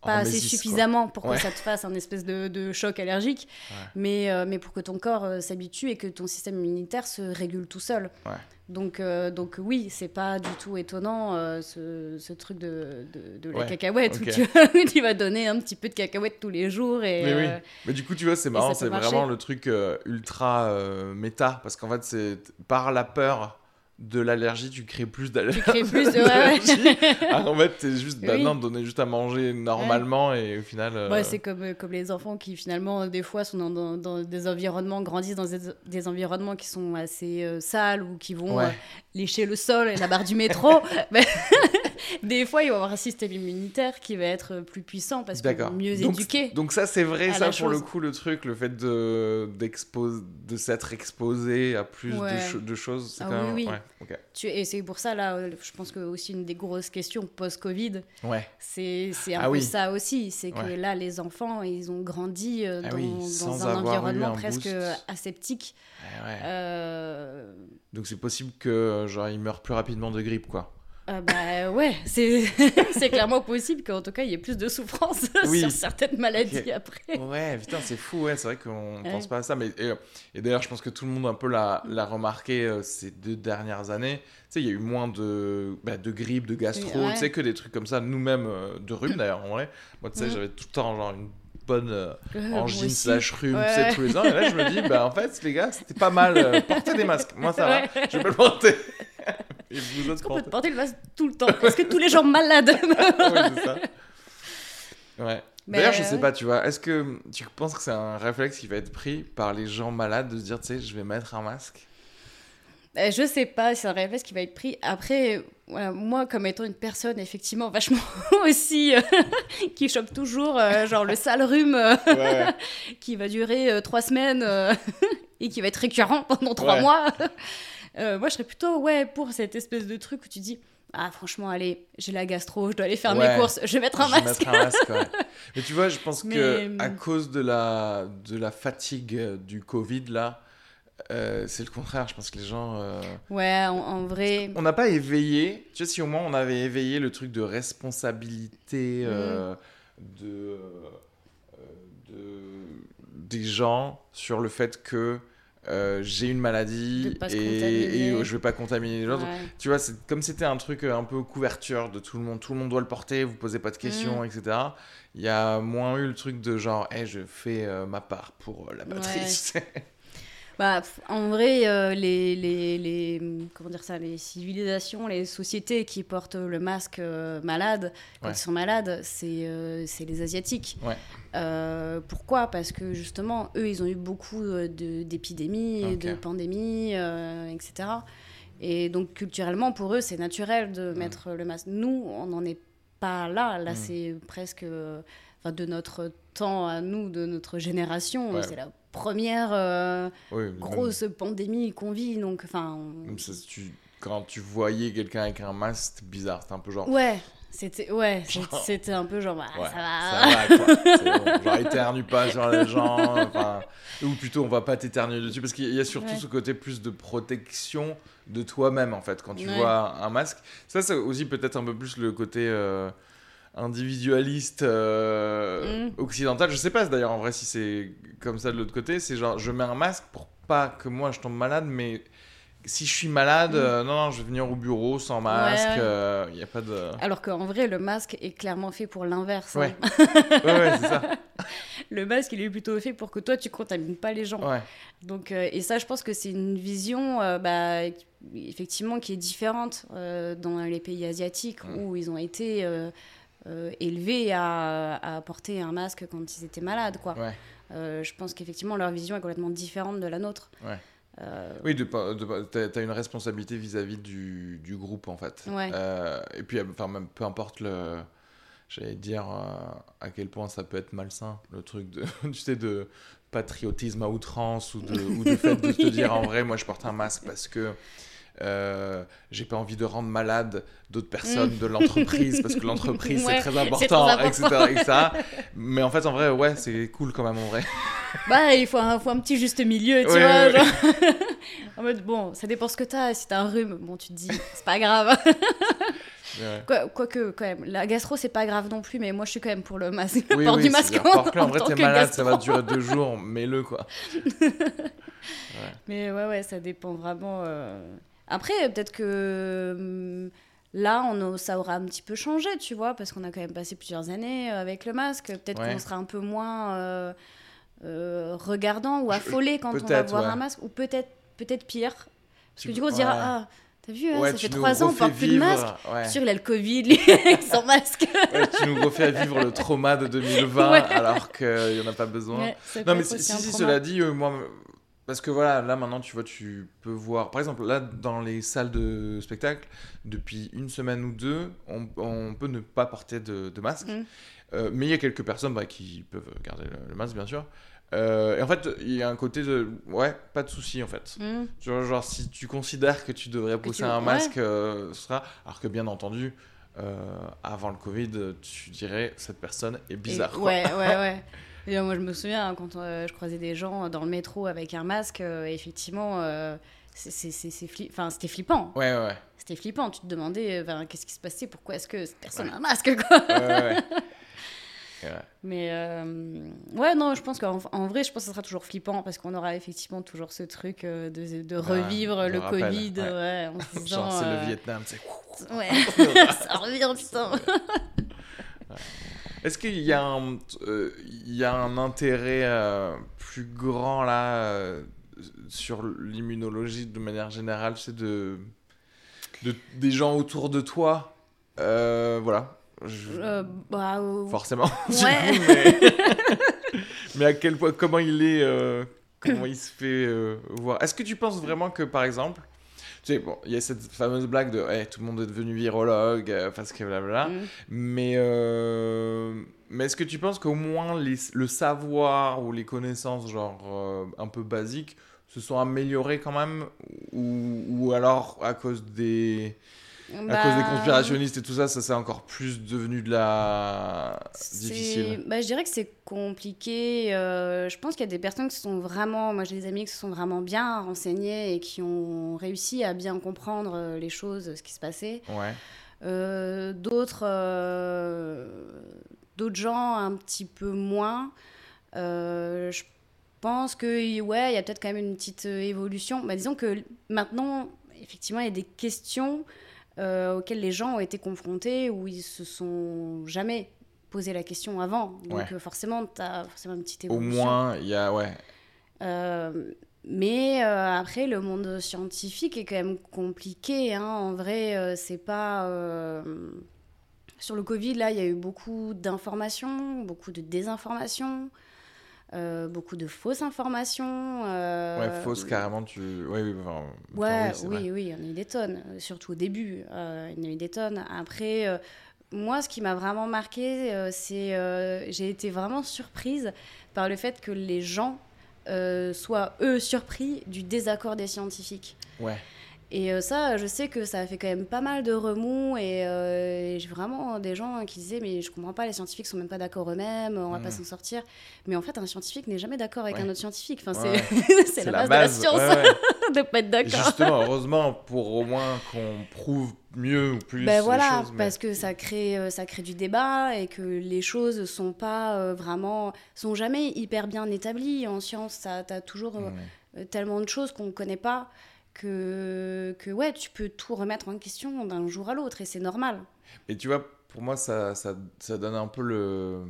pas assez suffisamment pour que ça te fasse un espèce de, de choc allergique, mais, euh, mais pour que ton corps euh, s'habitue et que ton système immunitaire se régule tout seul. Donc, euh, donc oui, c'est pas du tout étonnant ce, ce, truc de, de, la cacahuète où, tu, vas donner un petit peu de cacahuète tous les jours. Et, mais, oui. mais du coup, tu vois, c'est marrant, c'est vraiment le truc ultra méta parce qu'en fait, c'est par la peur de l'allergie, tu crées plus d'allergie. Tu crées plus de. Ouais, ah, en fait, c'est juste, bah non, donner juste à manger normalement et au final. Euh, c'est comme, euh, comme les enfants qui finalement, des fois, sont dans, dans, des environnements, grandissent dans des, environnements qui sont assez euh, sales ou qui vont lécher le sol et la barre du métro. des fois, il va y avoir un système immunitaire qui va être plus puissant parce que mieux éduqué. Donc ça, c'est vrai, ça pour le coup, le truc, le fait de, de s'être exposé à plus de, choses, c'est ah, quand oui, même... Oui. Tu, et c'est pour ça, là, je pense que aussi une des grosses questions post-Covid, ouais. c'est un ah peu ça aussi. C'est que là, les enfants, ils ont grandi euh, ah dans, un environnement presque aseptique. Euh, Donc c'est possible que genre ils meurent plus rapidement de grippe, quoi. Euh, bah ouais, c'est clairement possible qu'en tout cas il y ait plus de souffrance sur certaines maladies après. Ouais, putain, c'est fou, ouais, c'est vrai qu'on ne pense pas à ça. Mais, et, d'ailleurs, je pense que tout le monde un peu l'a remarqué euh, ces deux dernières années. Tu sais, il y a eu moins de, bah, de grippe, de gastro, tu sais, que des trucs comme ça, nous-mêmes, euh, de rhume d'ailleurs, en vrai. Moi, tu sais, j'avais tout le temps genre une bonne euh, angine slash rhume, tu sais, tous les ans. Et là, je me dis, bah en fait, les gars, c'était pas mal. porter des masques. Moi, ça va, je vais le porter. Et vous Est-ce qu'on peut porter le masque tout le temps? Est-ce que tous les gens malades ça. Ouais. D'ailleurs, je sais pas, tu vois, est-ce que tu penses que c'est un réflexe qui va être pris par les gens malades de se dire, tu sais, je vais mettre un masque? Euh, je sais pas, c'est un réflexe qui va être pris. Après, moi, comme étant une personne effectivement vachement aussi euh, qui chope toujours, euh, genre le sale rhume qui va durer trois semaines et qui va être récurrent pendant trois mois. Euh, moi, je serais plutôt ouais, pour cette espèce de truc où tu dis ah franchement allez j'ai la gastro je dois aller faire mes courses je vais mettre un masque, mettre un masque mais tu vois je pense que à cause de la de la fatigue du covid là euh, c'est le contraire. Je pense que les gens euh, ouais en, vrai. on n'a pas éveillé tu sais si au moins on avait éveillé le truc de responsabilité mm. de, de des gens sur le fait que euh, j'ai une maladie et, et, je vais pas contaminer les autres. Tu vois, c'est comme c'était un truc euh, un peu couverture de tout le monde. Tout le monde doit le porter, vous posez pas de questions, mm. etc. Il y a moins eu le truc de genre, hey, je fais euh, ma part pour la matrice. Bah, en vrai, euh, les, les, les, comment dire ça, les civilisations, les sociétés qui portent le masque euh, malade, quand ils sont malades, c'est euh, les Asiatiques. pourquoi? Parce que justement, eux, ils ont eu beaucoup d'épidémies, de, pandémies, etc. Et donc, culturellement, pour eux, c'est naturel de mm. mettre le masque. Nous, on n'en est pas là. Là, mm. c'est presque de notre temps à nous, de notre génération. C'est la première euh, grosse pandémie qu'on vit. Donc, enfin. quand tu voyais quelqu'un avec un masque, c'était bizarre. C'était un peu genre. Ouais. C'était ouais, c'était un peu genre bah, ça va. Ça va quoi. Genre éternue pas sur les gens, ou plutôt on va pas t'éternuer dessus parce qu'il y a surtout ce côté plus de protection de toi-même en fait quand tu vois un masque. Ça c'est aussi peut-être un peu plus le côté euh, individualiste euh, mm. occidental. Je sais pas d'ailleurs en vrai si c'est comme ça de l'autre côté. C'est genre je mets un masque pour pas que moi je tombe malade, mais si je suis malade, mm. euh, non, non, je vais venir au bureau sans masque. Il euh, y a pas de. Alors qu'en vrai, le masque est clairement fait pour l'inverse. Hein. Ouais. ouais, c'est ça. Le masque, il est plutôt fait pour que toi, tu contamines pas les gens. Donc, et ça, je pense que c'est une vision, bah, effectivement, qui est différente dans les pays asiatiques mm. où ils ont été euh, élevés à, porter un masque quand ils étaient malades. Quoi. Euh, je pense qu'effectivement, leur vision est complètement différente de la nôtre. Euh, oui, tu as une responsabilité vis-à-vis du, du, groupe, en fait. et puis, enfin, même peu importe le... J'allais dire à quel point ça peut être malsain, le truc de, tu sais, de patriotisme à outrance ou de, ou de fait de te dire en vrai, moi je porte un masque parce que euh, j'ai pas envie de rendre malade d'autres personnes mm. de l'entreprise parce que l'entreprise c'est très important, etc., Mais en fait, en vrai, ouais, c'est cool quand même en vrai. Bah, il faut un, faut un petit juste milieu, tu vois. mode, bon, ça dépend ce que t'as. Si t'as un rhume, bon, tu te dis, c'est pas grave. Ouais. Quoi- Quoique, quand même, la gastro, c'est pas grave non plus, mais moi, je suis quand même pour le masque. Oui, port oui, du masque en, en en vrai, t'es malade, ça va durer deux jours, mets-le quoi. Mais ouais, ouais, ça dépend vraiment. euh. Après, peut-être que hum, là, on a- ça aura un petit peu changé, tu vois, parce qu'on a quand même passé plusieurs années euh, avec le masque. Peut-être Ouais. qu'on sera un peu moins euh, euh, regardant ou affolé quand on va voir ouais. un masque, ou peut-être peut-être pire. Parce Tu que du coup, on se dira, ah, t'as vu, hein, Ouais, ça fait trois ans, on porte plus de masque. ouais. Sûr, il a le Covid, sans masque. Ouais, tu nous refais vivre le trauma de 2020 Ouais. alors qu'il n'y en a pas besoin. Non, mais si, si, cela dit, euh, moi, parce que voilà, là maintenant, tu vois, tu peux voir, par exemple, là, dans les salles de spectacle, depuis une semaine ou deux, on, on peut ne pas porter de, de masque. Mm. Euh, mais il y a quelques personnes bah, qui peuvent garder le, le masque, bien sûr. Euh, et en fait, il y a un côté de, ouais, pas de souci, en fait. Tu vois, genre, si tu considères que tu devrais pousser tu- un ouais. masque, euh, ce sera. Alors que, bien entendu, euh, avant le Covid, tu dirais, cette personne est bizarre. Ouais, ouais, ouais. Et, euh, moi, je me souviens hein, quand euh, je croisais des gens dans le métro avec un masque, euh, effectivement, euh, c'est fli- c'était flippant. Ouais, ouais, ouais. C'était flippant. Tu te demandais ben, qu'est-ce qui se passait, pourquoi est-ce que cette personne a un masque, quoi? ouais. Mais ouais, non, je pense qu'en en vrai, je pense que ce sera toujours flippant parce qu'on aura effectivement toujours ce truc de, de revivre de le Covid. ouais. En se disant, Genre, c'est le Vietnam, c'est. Ouais, ça revient, putain. Est-ce qu'il y, a un, euh, il y a un intérêt euh, plus grand là euh, sur l'immunologie de manière générale, c'est de, de des gens autour de toi, voilà. Je- bah, Forcément. Ouais. coup, mais... mais à quel point, comment il est, comment il se fait voir? Est-ce que tu penses vraiment que, par exemple, tu sais, bon, il y a cette fameuse blague de, hey, tout le monde est devenu virologue euh, parce que blablabla. mm. Mais, euh, mais est-ce que tu penses qu'au moins les- le savoir ou les connaissances, genre euh, un peu basiques, se sont améliorées quand même? Ou, ou alors à cause des à cause des Bah, conspirationnistes et tout ça, ça c'est encore plus devenu de la difficile. Bah, je dirais que c'est compliqué. euh, je pense qu'il y a des personnes qui sont vraiment. Moi, j'ai des amis qui se sont vraiment bien renseignés et qui ont réussi à bien comprendre euh, les choses, ce qui se passait. Ouais. Euh, d'autres, euh, d'autres gens un petit peu moins. Je pense que ouais, il y a peut-être quand même une petite évolution. Bah, disons que maintenant, effectivement, il y a des questions euh, auxquelles les gens ont été confrontés où ils se sont jamais posé la question avant. Donc Ouais. euh, forcément, tu as forcément une petite Au évolution. moins, il y a ouais. Euh, mais euh, après, le monde scientifique est quand même compliqué. hein. En vrai, c'est pas. Sur le Covid, là, il y a eu beaucoup d'informations, beaucoup de désinformations, euh, beaucoup de fausses informations. euh, Ouais, fausse carrément, tu. Ouais, oui, enfin, Ouais, oui, vrai. oui, il y en a eu des tonnes, euh, surtout au début, il y en a eu des tonnes. Après, moi, ce qui m'a vraiment marqué, c'est euh, j'ai été vraiment surprise par le fait que les gens soient eux surpris du désaccord des scientifiques. Ouais. Et euh, ça, je sais que ça a fait quand même pas mal de remous et, euh, et j'ai vraiment des gens qui disaient mais je comprends pas, les scientifiques sont même pas d'accord eux-mêmes, on va pas Mhm. s'en sortir. Mais en fait, un scientifique n'est jamais d'accord avec Ouais. un autre scientifique. Enfin, Ouais, c'est la, base de la science de pas être d'accord. Justement, heureusement, pour au moins qu'on prouve mieux ou plus Ben voilà, choses. mais- parce que ça crée, euh, ça crée du débat et que les choses sont pas vraiment, sont jamais hyper bien établies en science. Tu as toujours Mm. tellement de choses qu'on ne connaît pas que, que ouais, tu peux tout remettre en question d'un jour à l'autre et c'est normal. Et tu vois, pour moi, ça, ça, ça donne un peu le...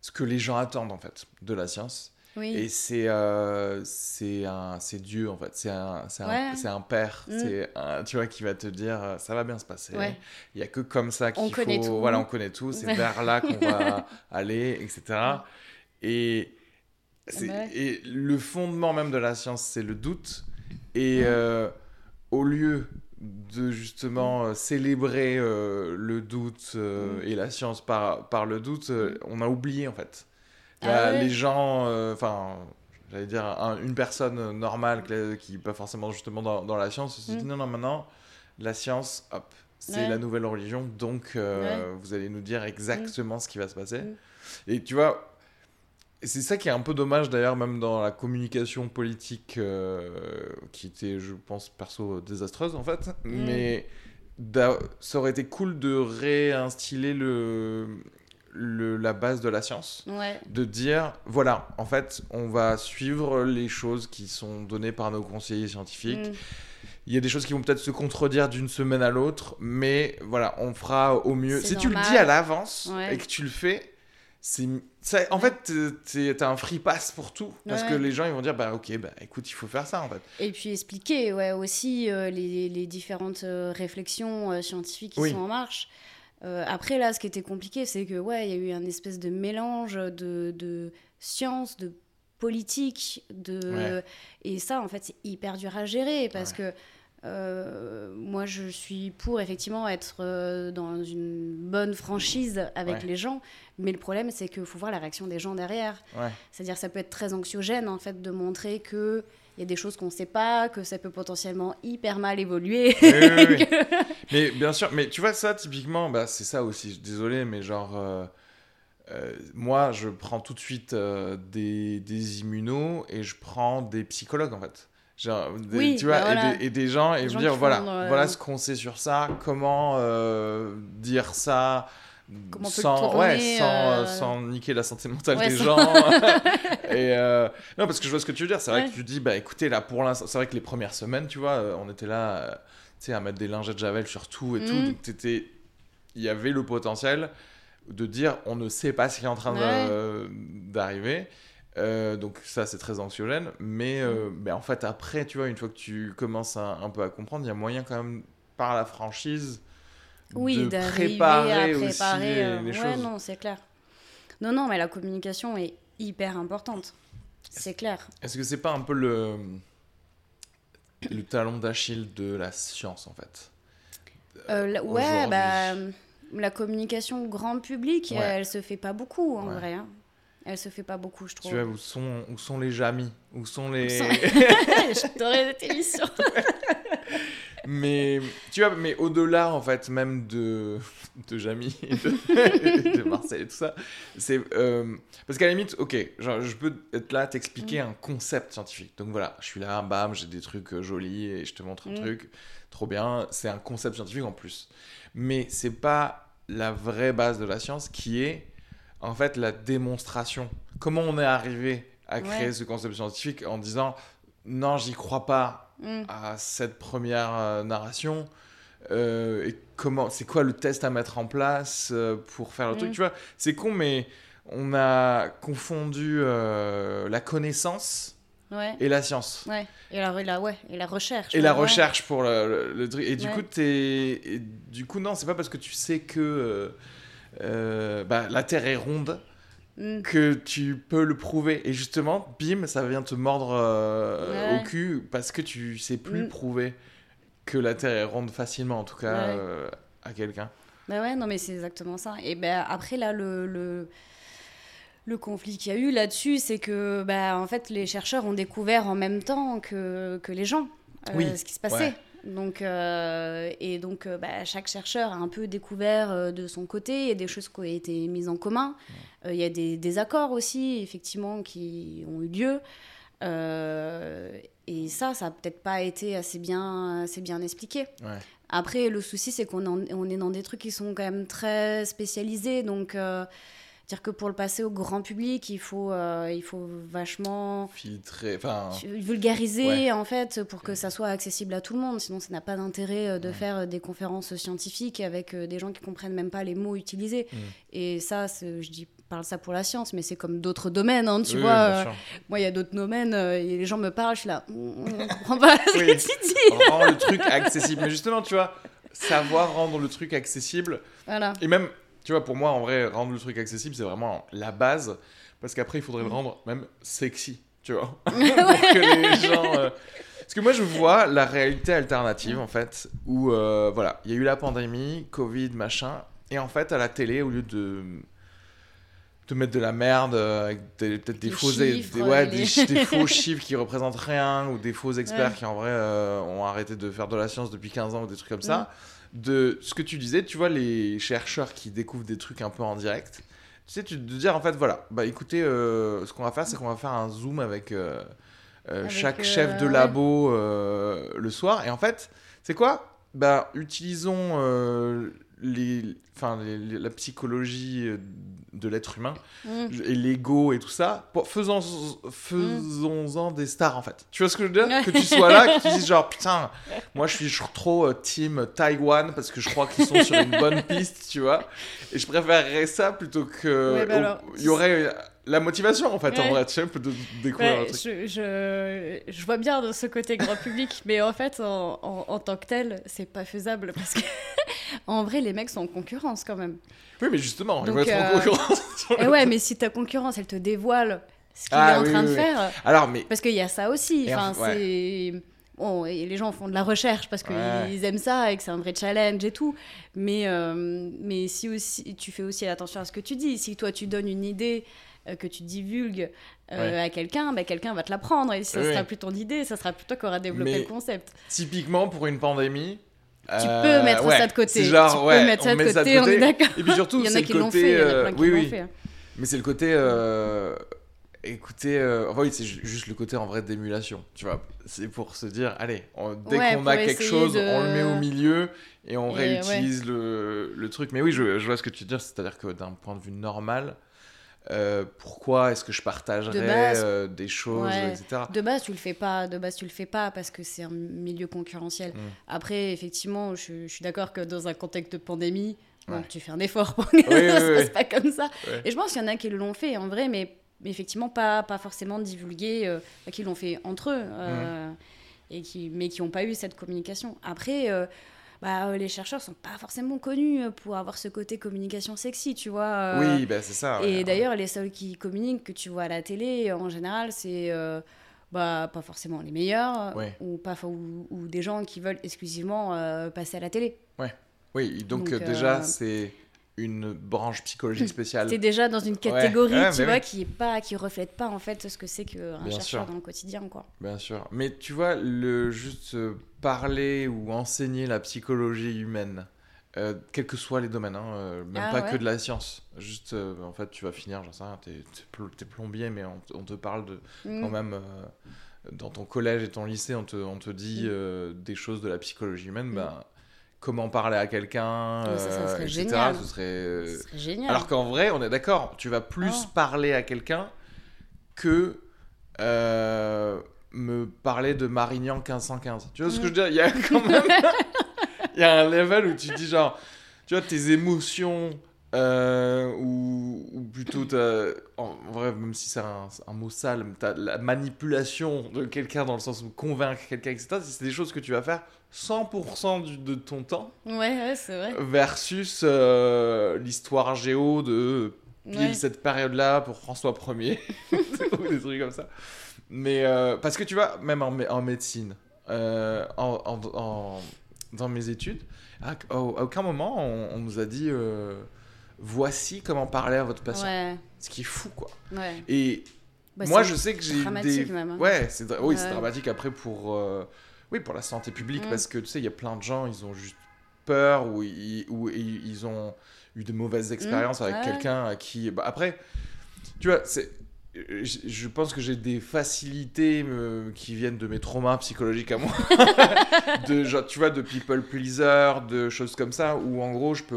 ce que les gens attendent, en fait, de la science. Oui. Et c'est euh, c'est Dieu en fait, c'est un Ouais. un père, Mm. c'est tu vois qui va te dire euh, ça va bien se passer. Ouais. Il y a que comme ça qu'il faut tout. voilà, on connaît tout, c'est vers là qu'on va aller etc. Et c'est- Ouais. et le fondement même de la science, c'est le doute et Mm. euh, au lieu de justement euh, célébrer euh, le doute Mm. et la science par, par le doute, euh, on a oublié en fait. Ah Bah. Les gens, enfin, j'allais dire un- une personne normale qui n'est pas forcément justement dans, dans la science se dit Mm. non, non, maintenant, la science, hop, c'est Ouais. la nouvelle religion, donc euh, vous allez nous dire exactement ce qui va se passer. Mm. Et tu vois, c'est ça qui est un peu dommage d'ailleurs, même dans la communication politique, euh, qui était, je pense, perso, désastreuse en fait. Mm. Mais ça aurait été cool de réinstiller le, le, la base de la science. Ouais. De dire, voilà, en fait, on va suivre les choses qui sont données par nos conseillers scientifiques. Mm. Il y a des choses qui vont peut-être se contredire d'une semaine à l'autre, mais voilà, on fera au mieux. Si tu le dis à l'avance Ouais. et que tu le fais, c'est en fait t'as un free pass pour tout parce Ouais. que les gens ils vont dire bah ok bah écoute il faut faire ça en fait. Et puis expliquer ouais, aussi euh, les, les différentes euh, réflexions euh, scientifiques qui Oui. sont en marche. Après, là, ce qui était compliqué, c'est que ouais, il y a eu un espèce de mélange de, de science, de politique, de... Ouais. et ça, en fait, c'est hyper dur à gérer parce Ouais. que euh, moi, je suis pour effectivement être euh, dans une bonne franchise avec Ouais. les gens, mais le problème, c'est qu'il faut voir la réaction des gens derrière. Ouais. C'est-à-dire ça peut être très anxiogène en fait de montrer que il y a des choses qu'on ne sait pas, que ça peut potentiellement hyper mal évoluer. Oui, oui, oui. mais bien sûr, mais tu vois ça typiquement, bah, c'est ça aussi. Désolé, mais genre euh, euh, moi je prends tout de suite euh, des, des immunos et je prends des psychologues en fait. Genre, des- Oui, tu vois, bah voilà. et, des, et des gens et Des me gens dire voilà, font, voilà ce qu'on sait sur ça, comment dire ça. Comment on peut le sans, tourner, ouais, sans, euh, euh, sans niquer la santé mentale Ouais, des sans- gens. et euh, non, parce que je vois ce que tu veux dire. C'est vrai Ouais. que tu dis, bah écoutez, là pour l'instant, c'est vrai que les premières semaines, tu vois, on était là, tu sais, à mettre des lingettes Javel sur tout et tout. Mhm. Donc t'étais, il y avait le potentiel de dire, on ne sait pas ce qui est en train d'arriver. Euh, donc ça c'est très anxiogène, mais, euh, Mm. mais en fait après tu vois une fois que tu commences un peu à comprendre, il y a moyen quand même par la franchise oui, de préparer, à aussi préparer. les, euh, les ouais, choses. non, c'est clair. Non, non, mais la communication est hyper importante. C'est clair. Est-ce que c'est pas un peu le le talon d'Achille de la science en fait? Euh, la- ouais, bah, la communication grand public, Ouais. elle se fait pas beaucoup en Ouais. vrai. hein. Elle se fait pas beaucoup, je trouve. Tu vois où sont où sont les jamis? Où sont les sont- J'adorais cette émission. Mais tu vois mais au-delà en fait même de de Jamy et de, de Marcel et tout ça, c'est euh, parce qu'à la limite, OK, genre, je peux être là t'expliquer Mm. un concept scientifique. Donc voilà, je suis là, bam, j'ai des trucs euh, jolis et je te montre un Mm. truc trop bien, c'est un concept scientifique en plus. Mais c'est pas la vraie base de la science qui est en fait la démonstration. Comment on est arrivé à créer Ouais. ce concept scientifique en disant non, j'y crois pas Mm. à cette première euh, narration euh, et comment c'est quoi le test à mettre en place euh, pour faire le Mm. truc tu vois? C'est con mais on a confondu euh, la connaissance Ouais. et la science Ouais. Et la, la- ouais. et la recherche. et la ouais. recherche pour le, le- le truc et du coup t'es et du coup non c'est pas parce que tu sais que bah, la terre est ronde Mm. que tu peux le prouver. Et justement, bim, ça vient te mordre euh, Ouais. au cul parce que tu sais plus Mm. prouver que la Terre est ronde facilement, en tout cas, Ouais. euh, à quelqu'un. Bah ouais, non, mais c'est exactement ça. Et ben après, là, le, le, le conflit qu'il y a eu là-dessus, c'est que, bah, en fait, les chercheurs ont découvert en même temps que, que les gens euh, Oui, ce qui se passait. ouais. Donc, euh, et donc, euh, bah, chaque chercheur a un peu découvert euh, de son côté et des choses qui ont été mises en commun. Il y a des désaccords aussi, effectivement, qui ont eu lieu. Et ça, ça n'a peut-être pas été assez bien, assez bien expliqué. Ouais. Après, le souci, c'est qu'on on est dans des trucs qui sont quand même très spécialisés. Donc, dire que pour le passer au grand public, il faut, euh, il faut vachement Filtré, enfin... vulgariser, Ouais. en fait, pour que ça soit accessible à tout le monde. Sinon, ça n'a pas d'intérêt euh, de faire euh, des conférences scientifiques avec des gens qui comprennent même pas les mots utilisés. Mm. Et ça, je dis parle ça pour la science, mais c'est comme d'autres domaines, hein, tu Oui, vois. moi, il y a d'autres domaines, et les gens me parlent, je suis là, on ne comprend pas ce Oui. que tu dis. Rends le truc accessible. Mais justement, tu vois, savoir rendre le truc accessible, Voilà. et même, tu vois, pour moi, en vrai, rendre le truc accessible, c'est vraiment la base, parce qu'après, il faudrait Mm. le rendre même sexy, tu vois, pour que les gens... euh, Parce que moi, je vois la réalité alternative, en fait, où, euh, voilà, il y a eu la pandémie, Covid, machin, et en fait, à la télé, au lieu de de mettre de la merde euh, avec peut-être des Des faux chiffres, des, ouais, les- des, chi- des faux chiffres qui représentent rien ou des faux experts Ouais. qui en vrai euh, ont arrêté de faire de la science depuis 15 ans ou des trucs comme ça Mm. De ce que tu disais tu vois les chercheurs qui découvrent des trucs un peu en direct Tu sais, tu, de dire en fait, voilà, bah écoutez, euh, ce qu'on va faire, c'est qu'on va faire un zoom avec, euh, euh, Avec, chaque chef de labo le soir. Et en fait, c'est quoi? Bah, utilisons les, enfin, les- les- la psychologie euh, de l'être humain Mm. et l'ego et tout ça. Faisons, faisons-en des stars en fait. Tu vois ce que je veux dire? Que tu sois là, que tu dises genre putain, moi je suis trop euh, team Taïwan parce que je crois qu'ils sont sur une bonne piste, tu vois. Et je préférerais ça plutôt que. Bah Il y aurait la motivation en fait en Ouais. vrai, tu de, de découvrir Ouais, le truc. je, je, je vois bien de ce côté grand public, mais en fait, en, en, en tant que tel, c'est pas faisable parce que, en vrai, les mecs sont en concurrence quand même. Oui, mais justement, ils vont être en euh, concurrence. Et le- ouais, mais si ta concurrence, elle te dévoile ce qu'il Ah, est en oui, train oui, de oui. faire, Alors, mais parce qu'il y a ça aussi. Et Enfin, en- ouais. c'est. Bon, et les gens font de la recherche parce qu'ils Ouais. aiment ça et que c'est un vrai challenge et tout. Mais, euh, mais si aussi, tu fais aussi attention à ce que tu dis. Si toi, tu donnes une idée euh, que tu divulgues euh, Ouais. à quelqu'un, bah, quelqu'un va te la prendre. Et ça Oui, sera plus ton idée, ça sera plus toi qui aura développé Mais- le concept. typiquement pour une pandémie. Tu euh, peux mettre ouais, ça de côté. Genre, tu ouais, peux mettre ça de côté, on est d'accord. Et puis surtout, Il y en a qui l'ont fait, il y en a euh, plein qui oui, l'ont oui. fait. Mais c'est le côté. euh, Écoutez, euh, enfin, oui, c'est ju- juste le côté en vrai d'émulation, tu vois. C'est pour se dire, allez, on- dès Ouais, qu'on a quelque chose, de- on le met au milieu et on Et réutilise le, le truc. Mais oui, je, je vois ce que tu veux dire, c'est-à-dire que d'un point de vue normal, euh, pourquoi est-ce que je partagerais De base, euh, des choses, ouais. etc. De base, tu le fais pas. De base, tu le fais pas parce que c'est un milieu concurrentiel. Mm. Après, effectivement, je, je suis d'accord que dans un contexte de pandémie, bon, tu fais un effort pour que Oui, ça oui, se oui. passe pas comme ça. Et je pense qu'il y en a qui l'ont fait en vrai, mais, mais effectivement pas, pas forcément divulgué, euh, qui l'ont fait entre eux, Mm. et qui, mais qui n'ont pas eu cette communication. Après. Bah, euh, les chercheurs sont pas forcément connus euh, pour avoir ce côté communication sexy, tu vois. euh, Oui, bah, c'est ça. ouais. et d'ailleurs, les seuls qui communiquent, que tu vois à la télé, en général, c'est bah, pas forcément les meilleurs, Ouais. ou, pas, ou, ou des gens qui veulent exclusivement passer à la télé. Oui, donc, Donc, déjà, c'est une branche psychologie spéciale. C'est déjà dans une catégorie, Ouais, tu vois, oui. qui est pas, qui reflète pas en fait ce que c'est qu'un chercheur sûr. dans le quotidien, quoi. Bien sûr. Mais tu vois, le juste euh, parler ou enseigner la psychologie humaine, euh, quels que soient les domaines, hein, euh, même Ah pas ouais. que de la science. Juste, euh, en fait, tu vas finir, j'en sais rien, t'es, t'es pl- t'es plombier, mais on, on te parle de Mm. quand même. euh, dans ton collège et ton lycée, on te, on te dit Mm. euh, des choses de la psychologie humaine, Mm. ben, comment parler à quelqu'un, ça, ça euh, serait etc. génial. Ce serait. euh, Ce serait génial. alors qu'en vrai, on est d'accord, tu vas plus Ah. parler à quelqu'un que euh, me parler de Marignan 1515. Tu vois ce que je veux dire? Il y a quand même il y a un level où tu dis genre, tu vois, tes émotions, euh, ou, ou plutôt, en vrai, même si c'est un, un mot sale, la manipulation de quelqu'un dans le sens où convaincre quelqu'un, etc., c'est des choses que tu vas faire 100% du- de ton temps Ouais, ouais, c'est vrai. versus euh, l'histoire géo de pile Ouais. cette période-là pour François 1er ou des trucs comme ça. Mais euh, parce que tu vois, même en, mé- en médecine, euh, en, en- en- dans mes études, à, au- à aucun moment on, on nous a dit voici comment parler à votre patient. Ouais, Ce qui est fou quoi. Et Bah, moi je sais que j'ai dramatique des même, hein. ouais c'est dra- oui dramatique après pour oui pour la santé publique Mm. parce que tu sais il y a plein de gens ils ont juste peur ou ils, ou ils ils ont eu de mauvaises expériences avec Mm. Ouais. quelqu'un à qui bah, après tu vois c'est je pense que j'ai des facilités euh, qui viennent de mes traumas psychologiques à moi de genre tu vois de people pleaser de choses comme ça où en gros je peux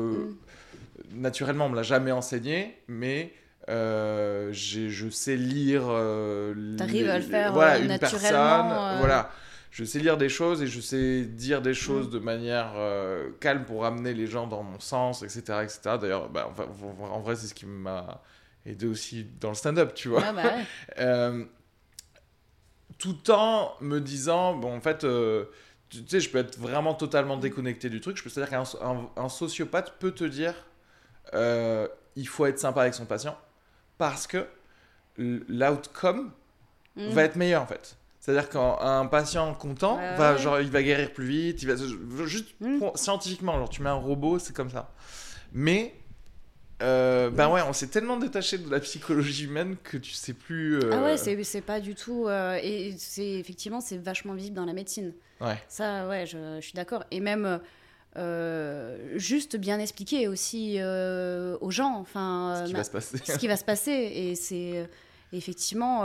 Mm. naturellement, on me l'a jamais enseigné, mais euh, je sais lire. euh, T'arrives à le faire, voilà, euh, une naturellement, personne. Voilà. Je sais lire des choses et je sais dire des choses Mm. de manière euh, calme pour amener les gens dans mon sens, etc. etc. D'ailleurs, bah, en, vrai, c'est ce qui m'a aidé aussi dans le stand-up, tu vois. Ah bah ouais. Euh, tout en me disant, bon, en fait, euh, tu tu sais, je peux être vraiment totalement déconnecté du truc. Je peux c'est-à-dire qu'un un, un sociopathe peut te dire, il faut être sympa avec son patient parce que l'outcome Mm. va être meilleur en fait. C'est-à-dire qu'un patient content, Ouais, va, ouais. genre, il va guérir plus vite, il va juste Mm. pour- scientifiquement, genre tu mets un robot, c'est comme ça. Mais euh, ben ouais, on s'est tellement détaché de la psychologie humaine que tu sais plus. euh, Ah ouais, c'est c'est pas du tout. euh, et c'est effectivement, c'est vachement visible dans la médecine. ouais. Ça, ouais, je, je suis d'accord. Et même, juste bien expliquer aussi aux gens enfin, ce qui va se passer. ce qui va se passer. Et c'est effectivement,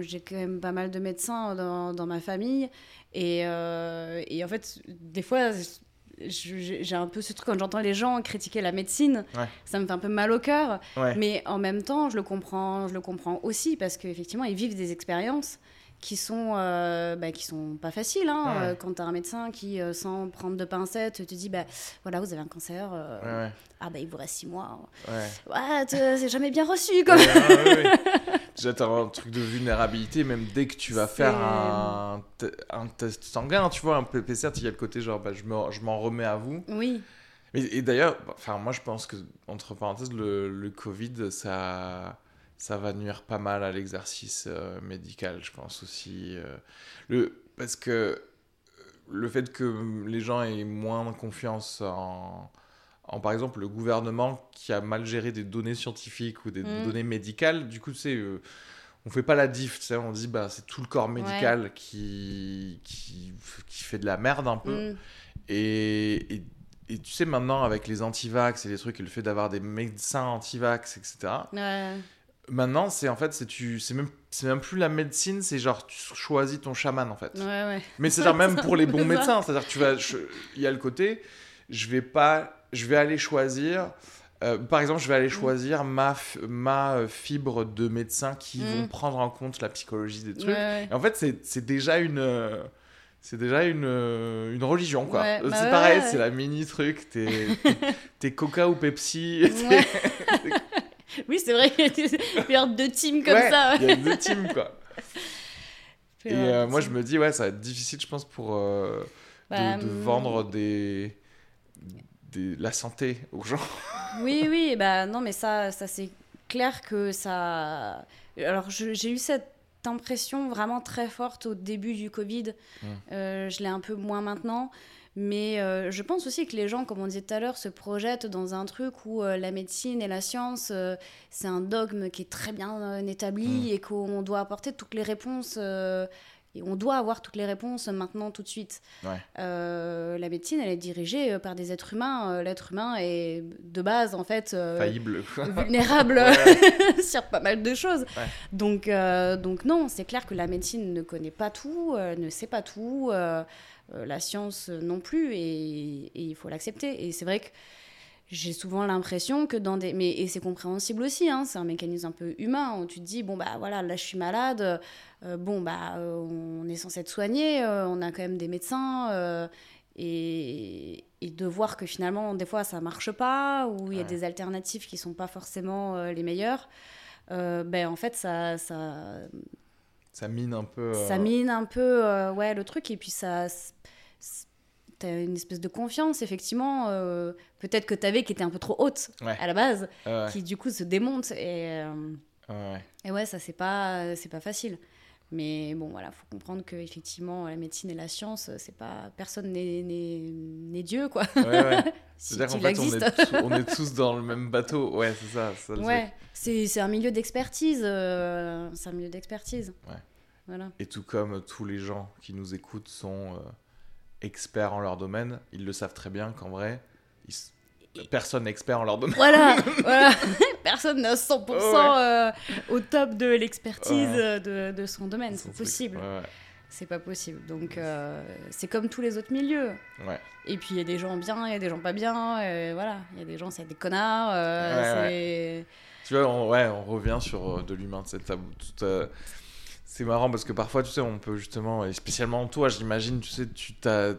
j'ai quand même pas mal de médecins dans, dans ma famille. Et, et, en fait, des fois, j'ai un peu ce truc quand j'entends les gens critiquer la médecine, ça me fait un peu mal au cœur. Mais en même temps, je le comprends, je le comprends aussi parce qu'effectivement, ils vivent des expériences qui sont euh, bah, qui sont pas faciles hein. euh, quand tu as un médecin qui euh, sans prendre de pincettes te dit bah voilà vous avez un cancer ah bah il vous reste six mois ouais, c'est jamais bien reçu comme déjà t'as un truc de vulnérabilité même dès que tu vas faire un, un test sanguin tu vois un PCR il y a le côté genre bah, je m'en remets à vous. Oui. Et, d'ailleurs enfin moi je pense que entre parenthèses le, le Covid ça ça va nuire pas mal à l'exercice euh, médical, je pense aussi. Euh, le, parce que euh, le fait que les gens aient moins confiance en, en, par exemple, le gouvernement qui a mal géré des données scientifiques ou des mm. données médicales, du coup, c'est on fait pas la diff, tu sais, on dit bah c'est tout le corps médical qui, qui, qui fait de la merde un peu. Mm. Et, et, et, tu sais maintenant avec les antivax et les trucs et le fait d'avoir des médecins antivax etc. Ouais. Maintenant, c'est en fait, c'est tu, c'est même, c'est même plus la médecine, c'est genre tu choisis ton chaman en fait. Ouais, ouais. Mais c'est genre même pour les bons médecins, c'est-à-dire tu vas, il y a le côté, je vais pas, je vais aller choisir. Euh, par exemple, je vais aller mm. choisir ma, ma euh, fibre de médecin qui mm. vont prendre en compte la psychologie des trucs. Et en fait, c'est déjà une. Euh, c'est déjà une, une religion, quoi. c'est bah pareil, c'est la mini truc. T'es Coca ou Pepsi. oui, c'est vrai qu'il y a deux teams comme ça. Il y a deux teams, quoi. Et euh, moi, je me dis, ouais, ça va être difficile, je pense, pour euh, bah, de, hum. vendre des, des, la santé aux gens. oui, oui, bah non, mais ça, ça c'est clair que ça. Alors, j'ai eu cette impression vraiment très forte au début du Covid. Hum. Euh, je l'ai un peu moins maintenant. Mais euh, je pense aussi que les gens, comme on disait tout à l'heure, se projettent dans un truc où euh, la médecine et la science, euh, c'est un dogme qui est très bien établi mm. et qu'on doit apporter toutes les réponses. et on doit avoir toutes les réponses maintenant, tout de suite. la médecine, elle est dirigée par des êtres humains. L'être humain est de base, en fait, faillible, vulnérable sur pas mal de choses. Donc, donc non, c'est clair que la médecine ne connaît pas tout, ne sait pas tout. Euh, la science non plus, et, il faut l'accepter. Et c'est vrai que j'ai souvent l'impression que dans des... Mais, et c'est compréhensible aussi, hein, c'est un mécanisme un peu humain, où tu te dis, bon, bah voilà, là je suis malade, euh, bon, bah euh, on est censé être soigné, on a quand même des médecins, et, et, de voir que finalement, des fois, ça marche pas, ou il y a des alternatives qui sont pas forcément les meilleures, ben en fait, ça... ça ça mine un peu. Ça mine un peu, ouais, le truc, et puis ça, t'as une espèce de confiance, effectivement, euh, peut-être que t'avais qui était un peu trop haute à la base, qui du coup se démonte. Et, euh, et ouais, ça, c'est pas, c'est pas facile. Mais bon, voilà, faut comprendre que effectivement, la médecine et la science, c'est pas personne n'est Dieu, quoi. C'est-à-dire qu'en fait, on est, on est, tous dans le même bateau. Ouais, c'est ça. ça ouais, c'est un milieu d'expertise. Euh, c'est un milieu d'expertise. Ouais. Voilà. Et tout comme tous les gens qui nous écoutent sont experts en leur domaine, ils le savent très bien qu'en vrai, personne n'est expert en leur domaine. Voilà, voilà. personne n'est 100% euh, au top de l'expertise de, de, son domaine, c'est possible. C'est pas possible. Donc, euh, c'est comme tous les autres milieux. Et puis, il y a des gens bien, il y a des gens pas bien. voilà, il y a des gens, c'est des connards. Euh, tu vois, on, ouais, on revient sur de l'humain de cette tabou. C'est marrant parce que parfois, tu sais, on peut justement, et spécialement toi, j'imagine, tu sais, tu ta,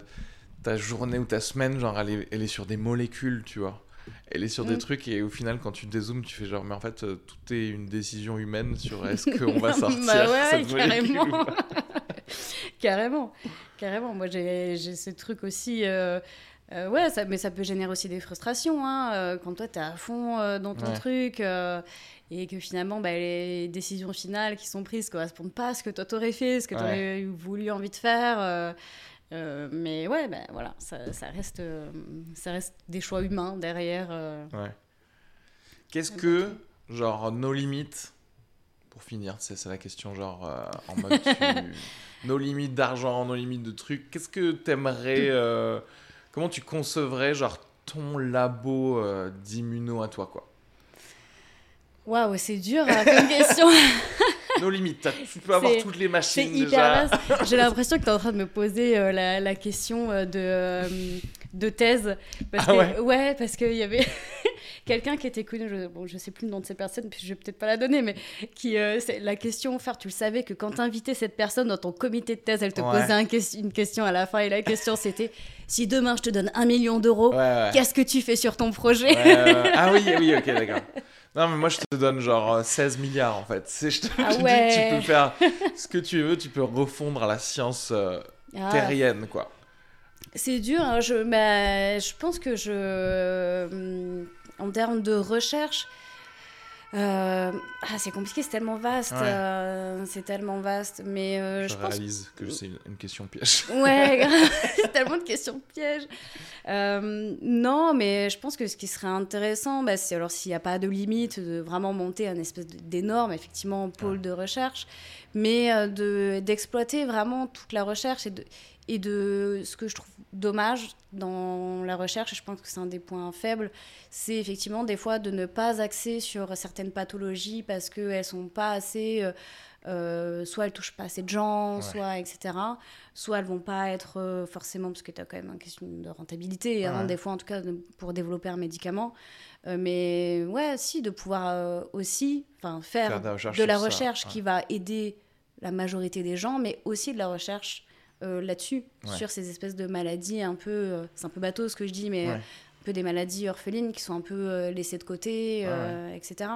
ta journée ou ta semaine, genre, elle est, elle est sur des molécules, tu vois. Elle est sur des mm. trucs et au final, quand tu dézoomes, tu fais genre, mais en fait, euh, tout est une décision humaine sur est-ce qu'on va sortir bah ouais, cette carrément. carrément, carrément. Moi, j'ai ce truc aussi. Euh, euh, ouais, ça, mais ça peut générer aussi des frustrations. Hein, quand toi, tu es à fond dans ton truc et que finalement bah, les décisions finales qui sont prises correspondent pas à ce que toi t'aurais fait, ce que tu aurais voulu envie de faire. Euh, euh, mais ouais, ben voilà, ça, ça, reste, euh, ça reste des choix humains derrière. Ouais. Qu'est-ce que, genre, nos limites, pour finir, c'est la question, genre, en mode, nos limites d'argent, nos limites de trucs, qu'est-ce que t'aimerais comment tu concevrais genre ton labo euh, d'immuno à toi quoi? Waouh, c'est dur comme question. Nos limites, tu peux avoir toutes les machines hyper J'ai l'impression que tu es en train de me poser euh, la, la, question euh, de, de thèse. Parce ah que, ouais. ouais, parce qu'il y avait quelqu'un qui était connu, je, bon, je sais plus le nom de cette personne, puis je vais peut-être pas la donner, mais qui, c'est la question, faire, tu le savais que quand tu invitais cette personne dans ton comité de thèse, elle te Ouais. posait un une question à la fin, et la question c'était si demain je te donne un million d'euros, Ouais, qu'est-ce que tu fais sur ton projet? Ah oui, oui, ok, d'accord. Non, mais moi je te donne genre euh, 16 milliards en fait. Je te Ah je dis tu peux faire ce que tu veux, tu peux refondre la science euh, Ah, terrienne quoi. C'est dur, hein, je, mais je pense que je. hum, En termes de recherche. Euh, ah, c'est compliqué, c'est tellement vaste. Ouais. euh, c'est tellement vaste. Mais euh, je je pense réalise que c'est une, question piège. Ouais, c'est tellement de questions pièges. Non, mais je pense que ce qui serait intéressant, bah, c'est alors s'il n'y a pas de limite, de vraiment monter un espèce d'énorme, effectivement, pôle de recherche, mais de d'exploiter vraiment toute la recherche et de, et de ce que je trouve dommage dans la recherche, et je pense que c'est un des points faibles, c'est effectivement des fois de ne pas axer sur certaines pathologies parce qu'elles sont pas assez... euh, euh, soit elles touchent pas assez de gens, Ouais. soit etc. Soit elles vont pas être euh, forcément, parce que tu as quand même une question de rentabilité, hein, des fois en tout cas de- pour développer un médicament. Euh, mais ouais, si, de pouvoir aussi faire, Faire de la recherche de la sur ça, recherche ouais. qui va aider la majorité des gens, mais aussi de la recherche euh, là-dessus, Ouais. sur ces espèces de maladies un peu, euh, c'est un peu bateau ce que je dis, mais Ouais. euh, un peu des maladies orphelines qui sont un peu euh, laissées de côté, etc.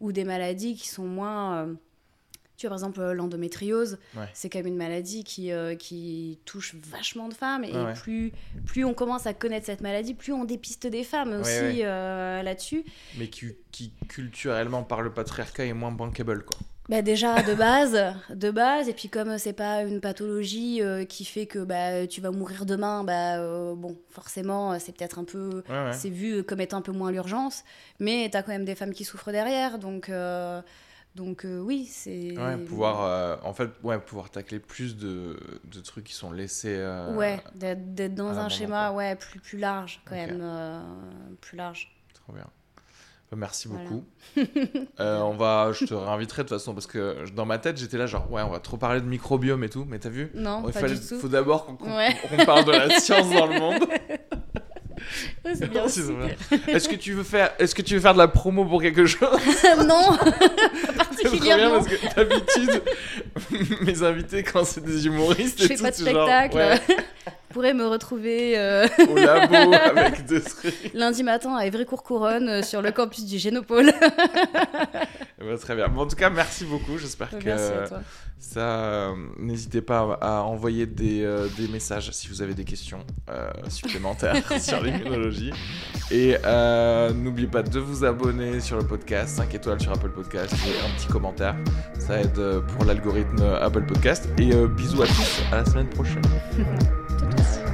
Ou des maladies qui sont moins... tu vois, par exemple, l'endométriose, c'est quand même une maladie qui, qui touche vachement de femmes. Et plus, plus on commence à connaître cette maladie, plus on dépiste des femmes aussi là-dessus. Mais qui, qui culturellement par le patriarcat est moins bankable quoi. Bah déjà de base, de base, et puis comme c'est pas une pathologie euh, qui fait que bah, tu vas mourir demain, bah euh, bon, forcément, c'est peut-être un peu, Ouais, ouais. c'est vu comme étant un peu moins l'urgence, mais t'as quand même des femmes qui souffrent derrière, donc euh, donc euh, oui, c'est Ouais, pouvoir, euh, en fait, ouais, pouvoir tacler plus de, de trucs qui sont laissés. euh, ouais, d'être dans un schéma ouais plus plus large quand même, euh, plus large. Trop bien. Bah, Merci Voilà. beaucoup. Euh, on va, je te réinviterai de toute façon parce que dans ma tête j'étais là genre ouais on va trop parler de microbiome et tout mais t'as vu Non, Il pas fallait, du tout. faut d'abord qu'on Ouais. parle de la science dans le monde. Ouais. Est-ce que tu veux faire, est-ce que tu veux faire de la promo pour quelque chose? Non, trop bien particulièrement. parce que d'habitude mes invités quand c'est des humoristes Je et fais tout pas de genre, spectacle. ouais, pourrez me retrouver euh, au labo avec des trucs. lundi matin à Évry-Courcouronne euh, sur le campus du Génopole. Très bien. Bon, en tout cas merci beaucoup. J'espère que Merci à toi. Ça, euh, n'hésitez pas à envoyer des, euh, des messages si vous avez des questions euh, supplémentaires sur l'immunologie. Et n'oubliez pas de vous abonner sur le podcast, 5 étoiles sur Apple Podcast et un petit commentaire. Ça aide pour l'algorithme Apple Podcast. Et bisous à tous, à la semaine prochaine.